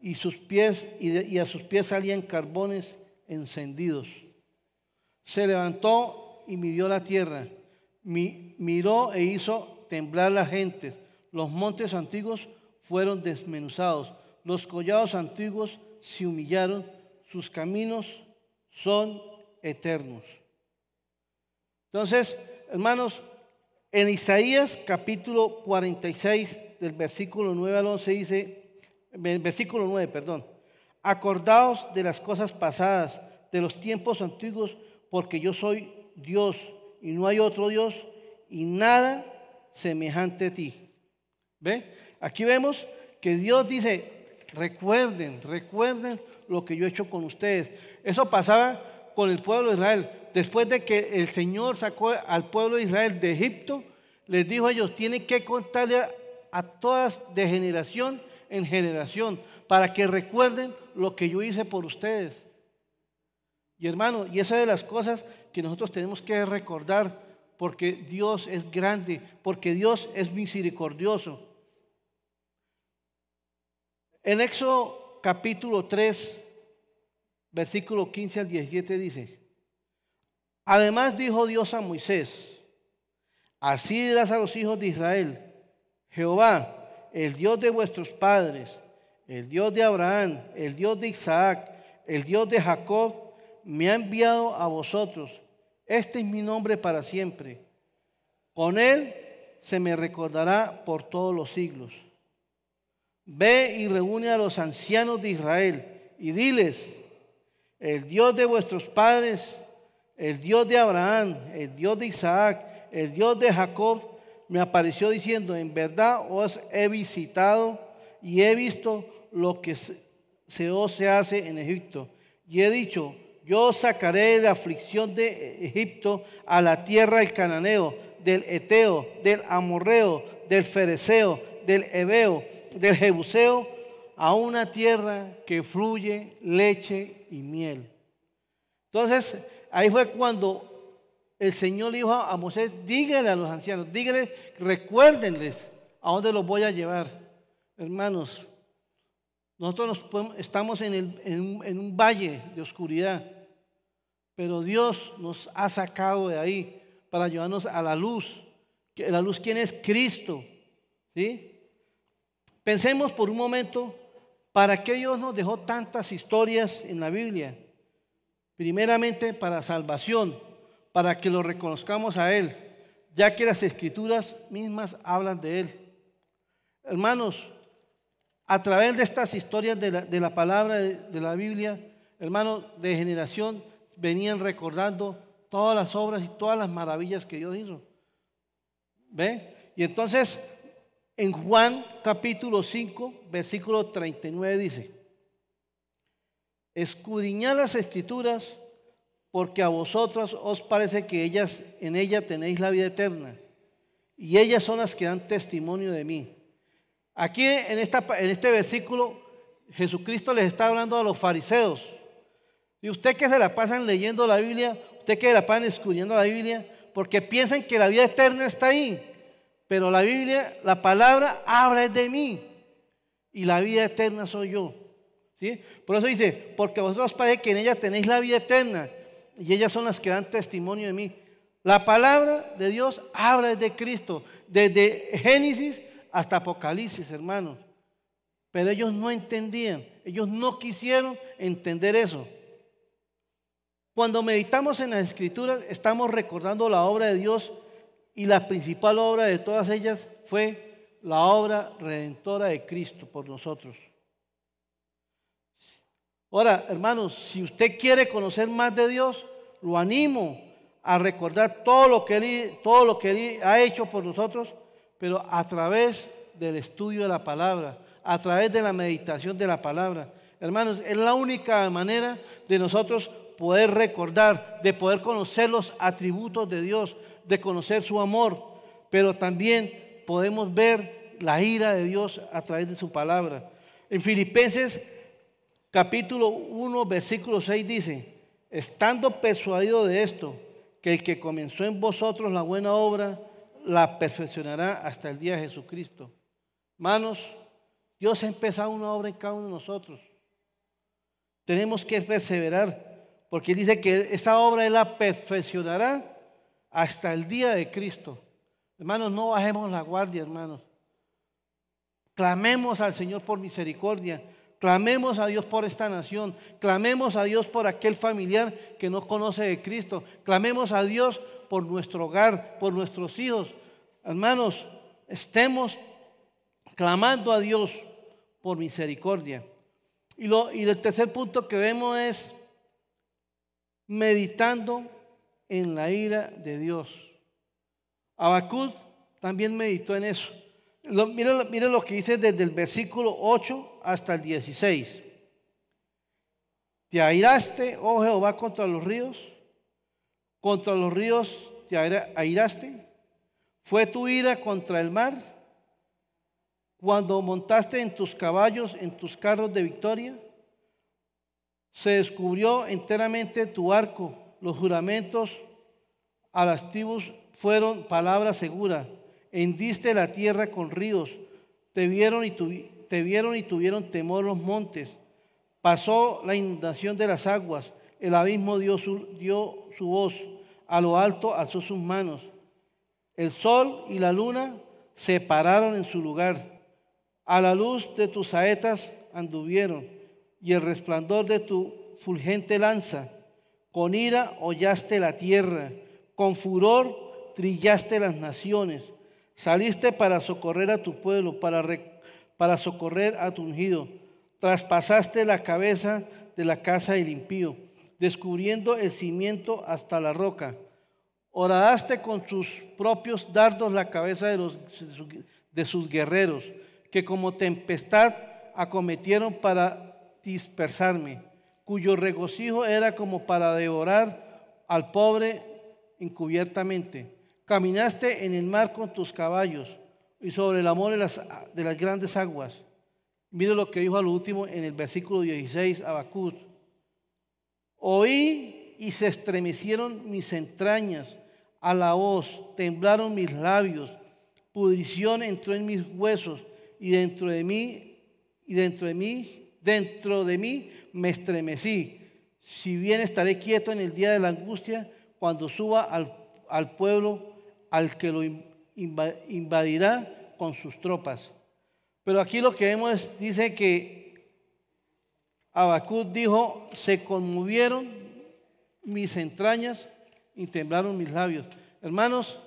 y sus pies y, a sus pies salían carbones encendidos. Se levantó y midió la tierra, miró e hizo temblar la gente. Los montes antiguos fueron desmenuzados, los collados antiguos se humillaron, sus caminos son eternos. Entonces, hermanos, en Isaías capítulo 46, del versículo 9 al 11 dice, versículo 9, perdón, acordaos de las cosas pasadas, de los tiempos antiguos, porque yo soy Dios y no hay otro Dios y nada semejante a ti. ¿Ve? Aquí vemos que Dios dice, recuerden, recuerden lo que yo he hecho con ustedes. Eso pasaba con el pueblo de Israel. Después de que el Señor sacó al pueblo de Israel de Egipto, les dijo a ellos, tienen que contarle a todas de generación en generación para que recuerden lo que yo hice por ustedes. Y hermano, y esa es de las cosas que nosotros tenemos que recordar porque Dios es grande, porque Dios es misericordioso. En Éxodo capítulo 3, versículo 15 al 17 dice, además dijo Dios a Moisés, así dirás a los hijos de Israel, Jehová, el Dios de vuestros padres, el Dios de Abraham, el Dios de Isaac, el Dios de Jacob, me ha enviado a vosotros. Este es mi nombre para siempre. Con él se me recordará por todos los siglos. Ve y reúne a los ancianos de Israel y diles, el Dios de vuestros padres, el Dios de Abraham, el Dios de Isaac, el Dios de Jacob, me apareció diciendo, en verdad os he visitado y he visto lo que se hace en Egipto. Y he dicho, yo sacaré de aflicción de Egipto a la tierra del cananeo, del eteo, del amorreo, del fereceo, del ebeo, del jebuseo, a una tierra que fluye leche y miel. Entonces, ahí fue cuando el Señor dijo a Moisés, dígale a los ancianos, dígale, recuérdenles a dónde los voy a llevar. Hermanos, nosotros estamos en, en un valle de oscuridad, pero Dios nos ha sacado de ahí para llevarnos a la luz. La luz, ¿quién es? Cristo. ¿Sí? Pensemos por un momento, ¿para qué Dios nos dejó tantas historias en la Biblia? Primeramente para salvación, para que lo reconozcamos a Él, ya que las escrituras mismas hablan de Él. Hermanos, a través de estas historias de la, palabra de, la Biblia, hermanos, de generación venían recordando todas las obras y todas las maravillas que Dios hizo. ¿Ve? Y entonces en Juan capítulo 5, versículo 39 dice, escudriñad las escrituras porque a vosotros os parece que ellas en ellas tenéis la vida eterna y ellas son las que dan testimonio de mí. Aquí en este versículo Jesucristo les está hablando a los fariseos. Y usted que se la pasan leyendo la Biblia, usted que se la pasan escudriñando la Biblia, porque piensan que la vida eterna está ahí. Pero la Biblia, la palabra habla de mí y la vida eterna soy yo. Por eso dice, porque vosotros parece que en ella tenéis la vida eterna y ellas son las que dan testimonio de mí. La palabra de Dios habla de Cristo, desde Génesis hasta Apocalipsis, hermanos. Pero ellos no entendían, ellos no quisieron entender eso. Cuando meditamos en las escrituras, estamos recordando la obra de Dios y la principal obra de todas ellas fue la obra redentora de Cristo por nosotros. Ahora, hermanos, si usted quiere conocer más de Dios, lo animo a recordar todo lo que Él, todo lo que él ha hecho por nosotros, pero a través del estudio de la palabra, a través de la meditación de la palabra. Hermanos, es la única manera de nosotros poder recordar, de poder conocer los atributos de Dios, de conocer su amor, pero también podemos ver la ira de Dios a través de su palabra. En Filipenses capítulo 1, versículo 6 dice, estando persuadido de esto, que el que comenzó en vosotros la buena obra, la perfeccionará hasta el día de Jesucristo. Hermanos, Dios ha empezado una obra en cada uno de nosotros. Tenemos que perseverar, porque dice que esa obra Él la perfeccionará hasta el día de Cristo. Hermanos, no bajemos la guardia, hermanos. Clamemos al Señor por misericordia. Clamemos a Dios por esta nación. Clamemos a Dios por aquel familiar que no conoce de Cristo. Clamemos a Dios por nuestro hogar, por nuestros hijos. Hermanos, estemos clamando a Dios por misericordia. Y, lo, y el tercer punto que vemos es meditando en la ira de Dios. Abacud también meditó en eso. Miren lo que dice desde el versículo 8 hasta el 16. Te airaste, oh Jehová, contra los ríos, contra los ríos te airaste. Fue tu ira contra el mar, cuando montaste en tus caballos, en tus carros de victoria. Se descubrió enteramente tu arco, los juramentos a las tribus fueron palabra segura. Hendiste la tierra con ríos. Te vieron y, vieron y tuvieron temor los montes. Pasó la inundación de las aguas. El abismo dio su, dio su voz. A lo alto alzó sus manos. El sol y la luna se pararon en su lugar. A la luz de tus saetas anduvieron y el resplandor de tu fulgente lanza. Con ira hollaste la tierra, con furor trillaste las naciones. Saliste para socorrer a tu pueblo, para, para socorrer a tu ungido. Traspasaste la cabeza de la casa del impío, descubriendo el cimiento hasta la roca. Horadaste con tus propios dardos la cabeza de, los, de sus guerreros, que como tempestad acometieron para dispersarme, cuyo regocijo era como para devorar al pobre encubiertamente. Caminaste en el mar con tus caballos y sobre el amor de las, de las grandes aguas. Mire lo que dijo al último en el versículo 16, Abacut. Oí y se estremecieron mis entrañas a la voz, temblaron mis labios, pudrición entró en mis huesos y dentro de mí, y dentro de mí, dentro de mí me estremecí. Si bien estaré quieto en el día de la angustia, cuando suba al, al pueblo al que lo invadirá con sus tropas. Pero aquí lo que vemos dice que Abacut dijo, se conmovieron mis entrañas y temblaron mis labios. Hermanos,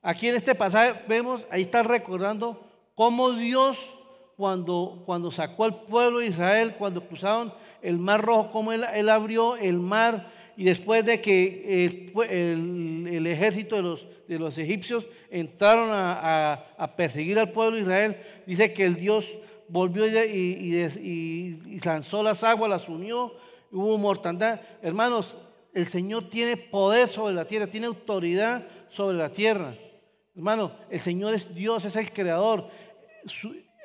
aquí en este pasaje vemos, ahí está recordando cómo Dios cuando, cuando sacó al pueblo de Israel, cuando cruzaron el mar rojo, cómo él abrió el mar y después de que el, el ejército de los, de los egipcios entraron a, perseguir al pueblo de Israel, dice que el Dios volvió y, lanzó las aguas, las unió, hubo mortandad. Hermanos, el Señor tiene poder sobre la tierra, tiene autoridad sobre la tierra. Hermano, el Señor es Dios, es el creador.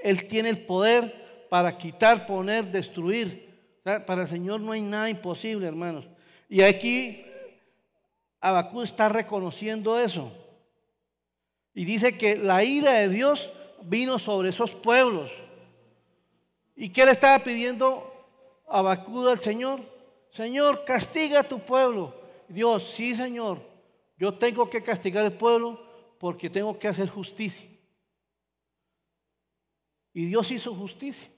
Él tiene el poder para quitar, poner, destruir. Para el Señor no hay nada imposible, hermanos. Y aquí Abacú está reconociendo eso. Y dice que la ira de Dios vino sobre esos pueblos. ¿Y qué le estaba pidiendo Abacú al Señor? Señor, castiga a tu pueblo. Dios, sí, Señor, yo tengo que castigar al pueblo porque tengo que hacer justicia. Y Dios hizo justicia.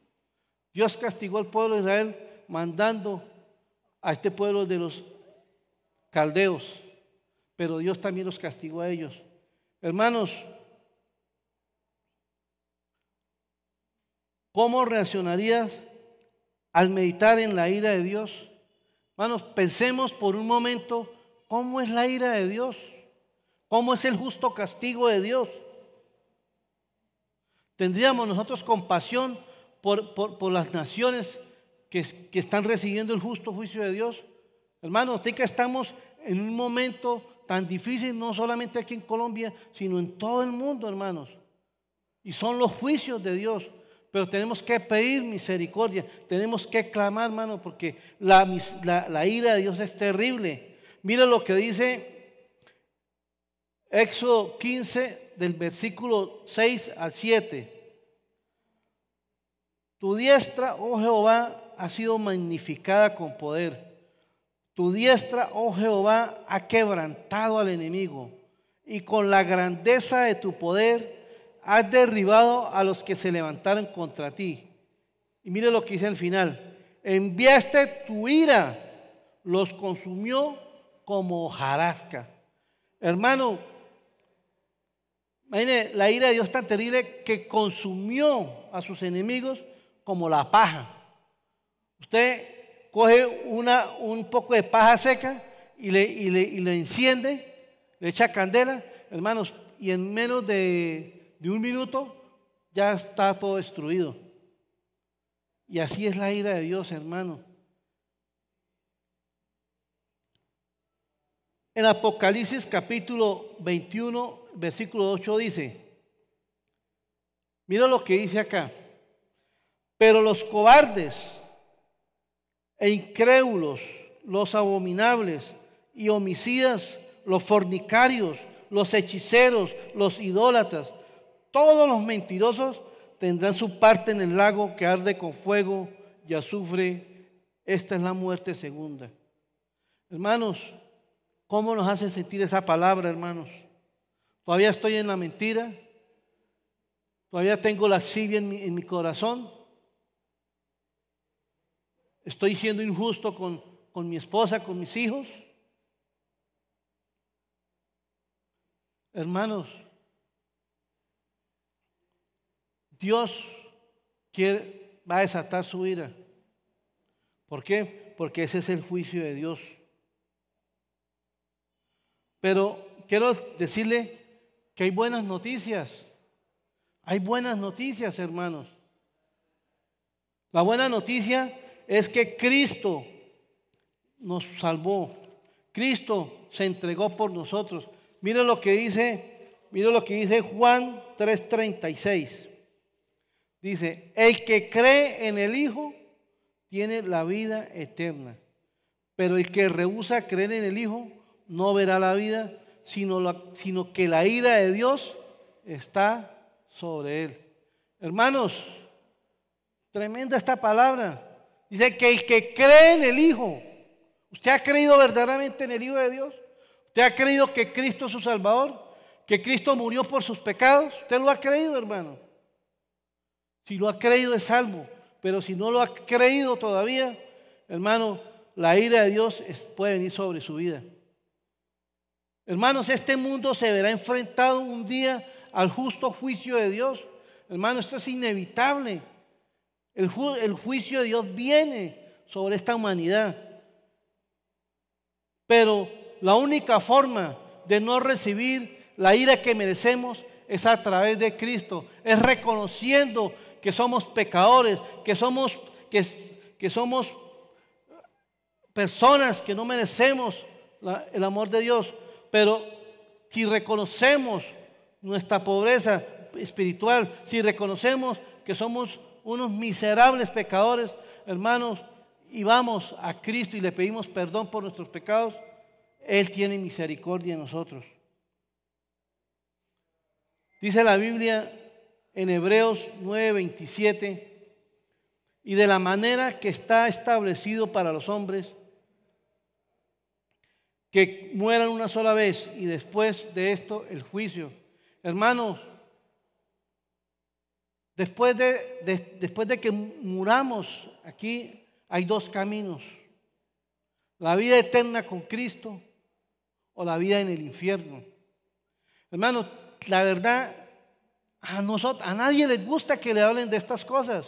Dios castigó al pueblo de Israel mandando a este pueblo de los caldeos pero Dios también los castigó a ellos. Hermanos, ¿cómo reaccionarías al meditar en la ira de Dios? Hermanos, pensemos por un momento cómo es la ira de Dios, cómo es el justo castigo de Dios. ¿Tendríamos nosotros compasión por, las naciones que, están recibiendo el justo juicio de Dios? Hermanos, usted que estamos en un momento tan difícil no solamente aquí en Colombia, sino en todo el mundo, hermanos. Y son los juicios de Dios. Pero tenemos que pedir misericordia, tenemos que clamar, hermano, porque la, la, ira de Dios es terrible. Mira lo que dice Éxodo 15 del versículo 6 al 7. Tu diestra, oh Jehová, ha sido magnificada con poder. Tu diestra, oh Jehová, ha quebrantado al enemigo. Y con la grandeza de tu poder has derribado a los que se levantaron contra ti. Y mire lo que dice al final. Enviaste tu ira, los consumió como hojarasca. Hermano, imagine la ira de Dios tan terrible que consumió a sus enemigos como la paja. Usted coge una, un poco de paja seca y le, y le, enciende, le echa candela, hermanos, y en menos de, de un minuto ya está todo destruido. Y así es la ira de Dios, hermano. En Apocalipsis capítulo 21, versículo 8 dice, mira lo que dice acá. Pero los cobardes e incrédulos, los abominables y homicidas, los fornicarios, los hechiceros, los idólatras, todos los mentirosos tendrán su parte en el lago que arde con fuego y azufre. Esta es la muerte segunda. Hermanos, ¿cómo nos hace sentir esa palabra, hermanos? Todavía estoy en la mentira. Todavía tengo la sibia en en mi corazón. ¿Estoy siendo injusto con, con mi esposa, con mis hijos? Hermanos, Dios quiere, va a desatar su ira. ¿Por qué? Porque ese es el juicio de Dios. Pero quiero decirle que hay buenas noticias. Hay buenas noticias, hermanos. La buena noticia es que Cristo nos salvó. Cristo se entregó por nosotros. Mire lo que dice, mire lo que dice Juan 3:36. Dice, el que cree en el Hijo tiene la vida eterna. Pero el que rehúsa creer en el Hijo no verá la vida, sino, sino que la ira de Dios está sobre él. Hermanos, tremenda esta palabra. Dice que el que cree en el Hijo, ¿usted ha creído verdaderamente en el Hijo de Dios? ¿Usted ha creído que Cristo es su Salvador? ¿Que Cristo murió por sus pecados? ¿Usted lo ha creído, hermano? Si lo ha creído es salvo, pero si no lo ha creído todavía, hermano, la ira de Dios puede venir sobre su vida. Hermanos, este mundo se verá enfrentado un día al justo juicio de Dios. Hermano, esto es inevitable. El, juicio de Dios viene sobre esta humanidad. Pero la única forma de no recibir la ira que merecemos es a través de Cristo, es reconociendo que somos pecadores, que somos, que, somos personas que no merecemos el amor de Dios. Pero si reconocemos nuestra pobreza espiritual, si reconocemos que somos unos miserables pecadores, hermanos, y vamos a Cristo y le pedimos perdón por nuestros pecados, Él tiene misericordia de nosotros. Dice la Biblia en Hebreos 9:27, y de la manera que está establecido para los hombres, que mueran una sola vez y después de esto el juicio. Hermanos, Después de, después de que muramos aquí, hay dos caminos. La vida eterna con Cristo o la vida en el infierno. Hermano, la verdad, a nosotros, a nadie les gusta que le hablen de estas cosas.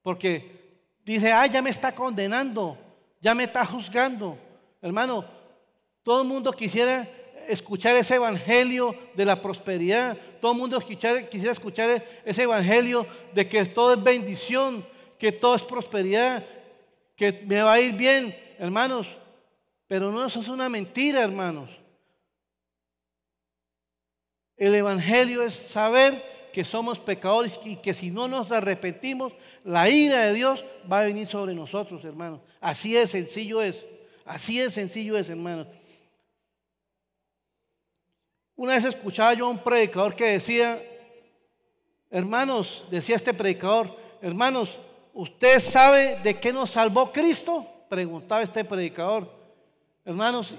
Porque dice, ah, ya me está condenando, ya me está juzgando. Hermano, todo el mundo quisiera escuchar ese evangelio de la prosperidad. Todo el mundo quisiera escuchar ese evangelio de que todo es bendición, que todo es prosperidad, que me va a ir bien, hermanos. Pero no, eso es una mentira, hermanos. El evangelio es saber que somos pecadores y que si no nos arrepentimos, la ira de Dios va a venir sobre nosotros, hermanos. Así de sencillo es. Así de sencillo es, hermanos. Una vez escuchaba yo a un predicador que decía, hermanos, decía este predicador, hermanos, ¿usted sabe de qué nos salvó Cristo? Preguntaba este predicador. Hermanos,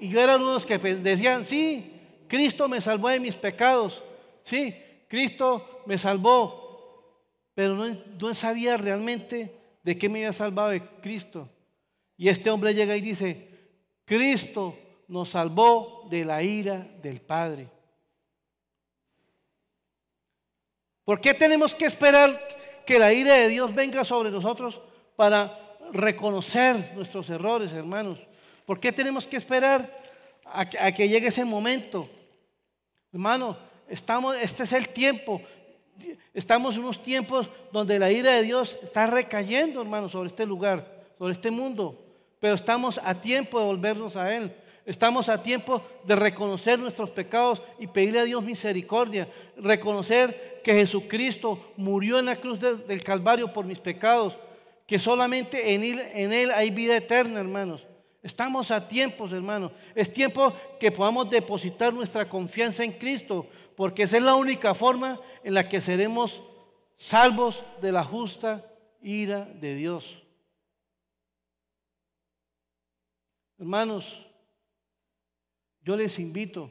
y yo era uno de los que decían, sí, Cristo me salvó de mis pecados. Sí, Cristo me salvó. Pero no, no sabía realmente de qué me había salvado de Cristo. Y este hombre llega y dice, Cristo nos salvó de la ira del Padre. ¿Por qué tenemos que esperar que la ira de Dios venga sobre nosotros para reconocer nuestros errores, hermanos? ¿Por qué tenemos que esperar a que, llegue ese momento? Hermano, estamos, este es el tiempo. Estamos en unos tiempos donde la ira de Dios está recayendo, hermano, sobre este lugar, sobre este mundo. Pero estamos a tiempo de volvernos a Él. Estamos a tiempo de reconocer nuestros pecados y pedirle a Dios misericordia. Reconocer que Jesucristo murió en la cruz del Calvario por mis pecados. Que solamente en él, en él hay vida eterna, hermanos. Estamos a tiempos, hermanos. Es tiempo que podamos depositar nuestra confianza en Cristo, porque esa es la única forma en la que seremos salvos de la justa ira de Dios. Hermanos, yo les invito,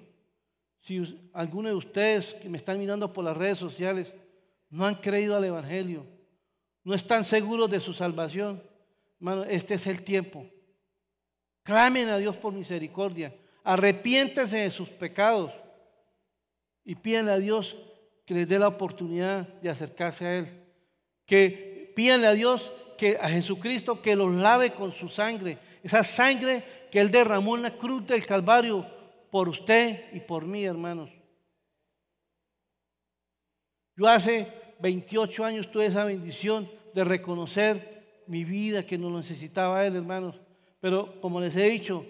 si alguno de ustedes que me están mirando por las redes sociales no han creído al Evangelio, no están seguros de su salvación, hermano, este es el tiempo. Clamen a Dios por misericordia, arrepiéntense de sus pecados y piden a Dios que les dé la oportunidad de acercarse a Él. Que pídanle a Dios que a Jesucristo que los lave con su sangre, esa sangre que Él derramó en la cruz del Calvario por usted y por mí, hermanos. Yo hace 28 años tuve esa bendición de reconocer mi vida que no necesitaba Él, hermanos. Pero como les he dicho,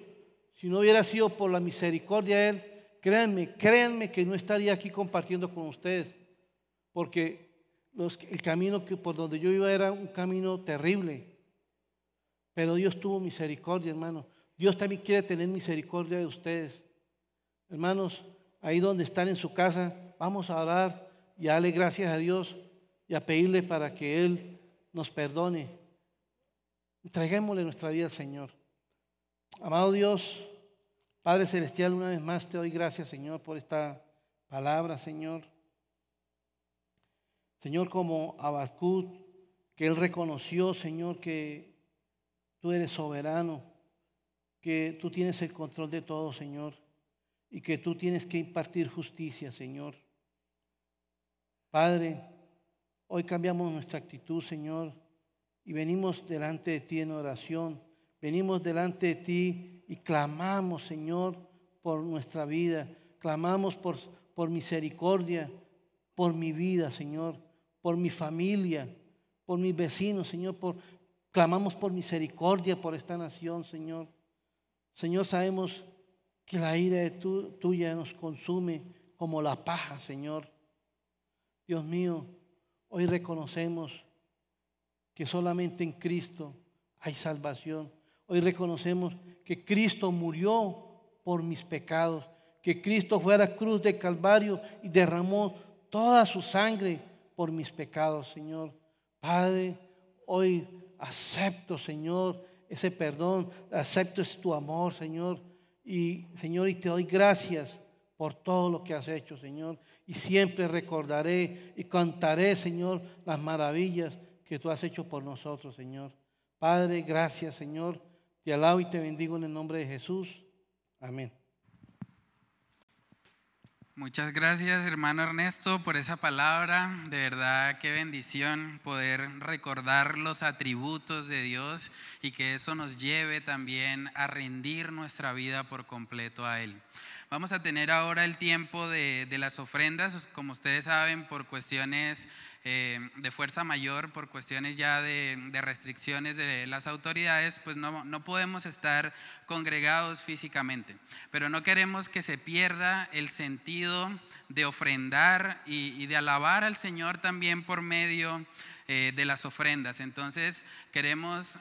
si no hubiera sido por la misericordia de Él, créanme, créanme que no estaría aquí compartiendo con ustedes. Porque el camino que, por donde yo iba era un camino terrible. Pero Dios tuvo misericordia, hermano. Dios también quiere tener misericordia de ustedes. Hermanos, ahí donde están en su casa, vamos a orar y a darle gracias a Dios y a pedirle para que Él nos perdone. Entreguémosle nuestra vida al Señor. Amado Dios, Padre Celestial, una vez más te doy gracias, Señor, por esta palabra, Señor. Señor, como Abacud, que Él reconoció, Señor, que tú eres soberano, que tú tienes el control de todo, Señor y que tú tienes que impartir justicia, Señor. Padre, hoy cambiamos nuestra actitud, Señor, y venimos delante de ti en oración. Venimos delante de ti y clamamos, Señor, por nuestra vida. Clamamos por, por misericordia, por mi vida, Señor, por mi familia, por mis vecinos, Señor. Por, clamamos por misericordia por esta nación, Señor. Señor, sabemos que la ira tuya nos consume como la paja, Señor. Dios mío, hoy reconocemos que solamente en Cristo hay salvación. Hoy reconocemos que Cristo murió por mis pecados, que Cristo fue a la cruz de Calvario y derramó toda su sangre por mis pecados, Señor. Padre, hoy acepto, Señor, ese perdón, acepto tu amor, Señor. Y Señor, y te doy gracias por todo lo que has hecho, Señor. Y siempre recordaré y cantaré, Señor, las maravillas que tú has hecho por nosotros, Señor. Padre, gracias, Señor. Te alabo y te bendigo en el nombre de Jesús. Amén. Muchas gracias, hermano Ernesto, por esa palabra. De verdad, qué bendición poder recordar los atributos de Dios y que eso nos lleve también a rendir nuestra vida por completo a Él. Vamos a tener ahora el tiempo de, de las ofrendas, como ustedes saben, por cuestiones eh, de fuerza mayor por cuestiones ya de, restricciones de las autoridades, pues no, no, podemos estar congregados físicamente. Pero no queremos que se pierda el sentido de ofrendar y, de alabar al Señor también por medio eh, de las ofrendas. Entonces queremos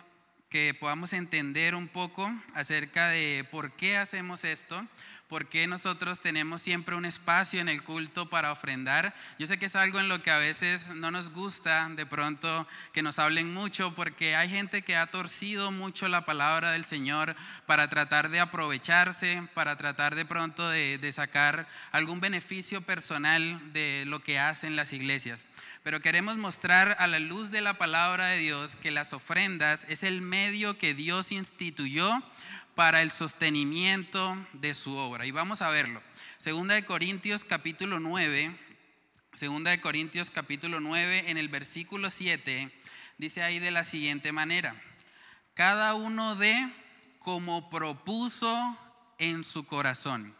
que podamos entender un poco acerca de por qué hacemos esto, por qué nosotros tenemos siempre un espacio en el culto para ofrendar. Yo sé que es algo en lo que a veces no nos gusta de pronto que nos hablen mucho, porque hay gente que ha torcido mucho la palabra del Señor para tratar de aprovecharse, para tratar de pronto de, de sacar algún beneficio personal de lo que hacen las iglesias pero queremos mostrar a la luz de la palabra de Dios que las ofrendas es el medio que Dios instituyó para el sostenimiento de su obra. Y vamos a verlo. Segunda de Corintios capítulo 9, Segunda de Corintios capítulo 9 en el versículo 7 dice ahí de la siguiente manera: Cada uno de como propuso en su corazón,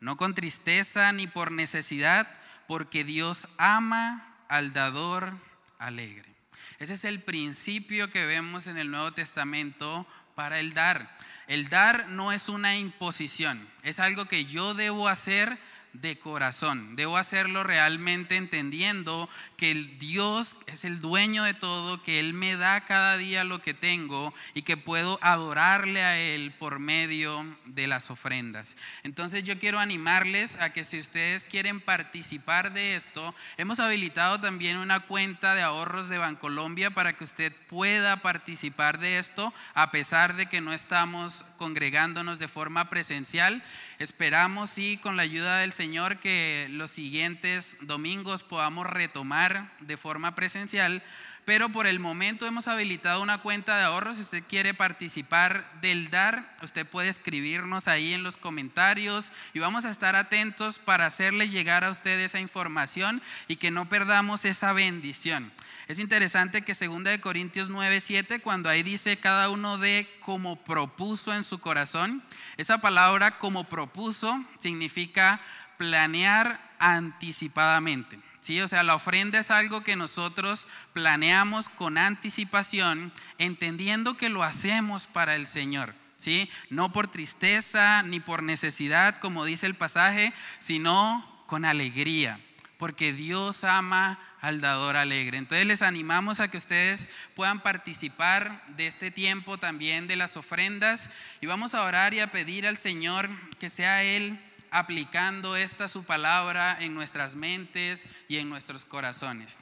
no con tristeza ni por necesidad, porque Dios ama al dador alegre. Ese es el principio que vemos en el Nuevo Testamento para el dar. El dar no es una imposición, es algo que yo debo hacer de corazón. Debo hacerlo realmente entendiendo que el Dios es el dueño de todo, que Él me da cada día lo que tengo y que puedo adorarle a Él por medio de las ofrendas. Entonces yo quiero animarles a que si ustedes quieren participar de esto, hemos habilitado también una cuenta de ahorros de Bancolombia para que usted pueda participar de esto a pesar de que no estamos congregándonos de forma presencial. Esperamos, sí, con la ayuda del Señor, que los siguientes domingos podamos retomar de forma presencial, pero por el momento hemos habilitado una cuenta de ahorros. Si usted quiere participar del DAR, usted puede escribirnos ahí en los comentarios y vamos a estar atentos para hacerle llegar a usted esa información y que no perdamos esa bendición. Es interesante que 2 Corintios 9, 7, cuando ahí dice cada uno de como propuso en su corazón, esa palabra como propuso significa planear anticipadamente. ¿Sí? O sea, la ofrenda es algo que nosotros planeamos con anticipación, entendiendo que lo hacemos para el Señor. ¿sí? No por tristeza ni por necesidad, como dice el pasaje, sino con alegría, porque Dios ama al dador alegre. Entonces les animamos a que ustedes puedan participar de este tiempo también de las ofrendas y vamos a orar y a pedir al Señor que sea Él aplicando esta su palabra en nuestras mentes y en nuestros corazones.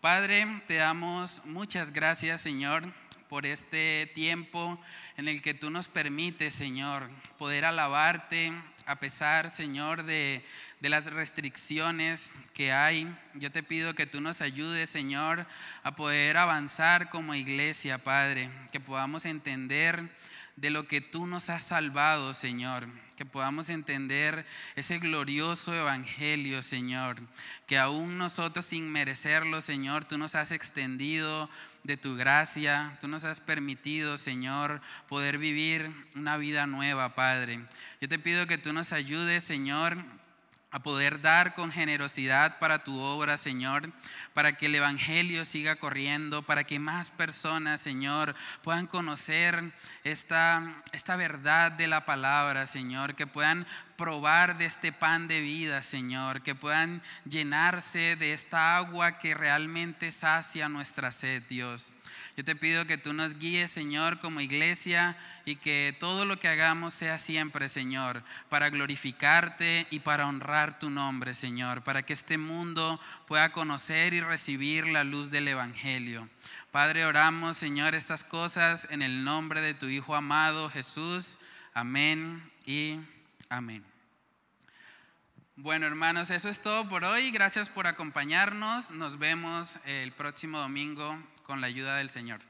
Padre, te damos muchas gracias, Señor, por este tiempo en el que tú nos permites, Señor, poder alabarte a pesar, Señor, de, de las restricciones que hay. Yo te pido que tú nos ayudes, Señor, a poder avanzar como iglesia, Padre, que podamos entender de lo que tú nos has salvado, Señor. Que podamos entender ese glorioso evangelio, Señor. Que aún nosotros sin merecerlo, Señor, tú nos has extendido de tu gracia. Tú nos has permitido, Señor, poder vivir una vida nueva, Padre. Yo te pido que tú nos ayudes, Señor, a poder dar con generosidad para tu obra, Señor, para que el Evangelio siga corriendo, para que más personas, Señor, puedan conocer esta, esta verdad de la palabra, Señor, que puedan probar de este pan de vida, Señor, que puedan llenarse de esta agua que realmente sacia nuestra sed, Dios. Yo te pido que tú nos guíes, Señor, como iglesia y que todo lo que hagamos sea siempre, Señor, para glorificarte y para honrar tu nombre, Señor, para que este mundo pueda conocer y recibir la luz del Evangelio. Padre, oramos, Señor, estas cosas en el nombre de tu Hijo amado Jesús. Amén y amén. Bueno, hermanos, eso es todo por hoy. Gracias por acompañarnos. Nos vemos el próximo domingo con la ayuda del Señor.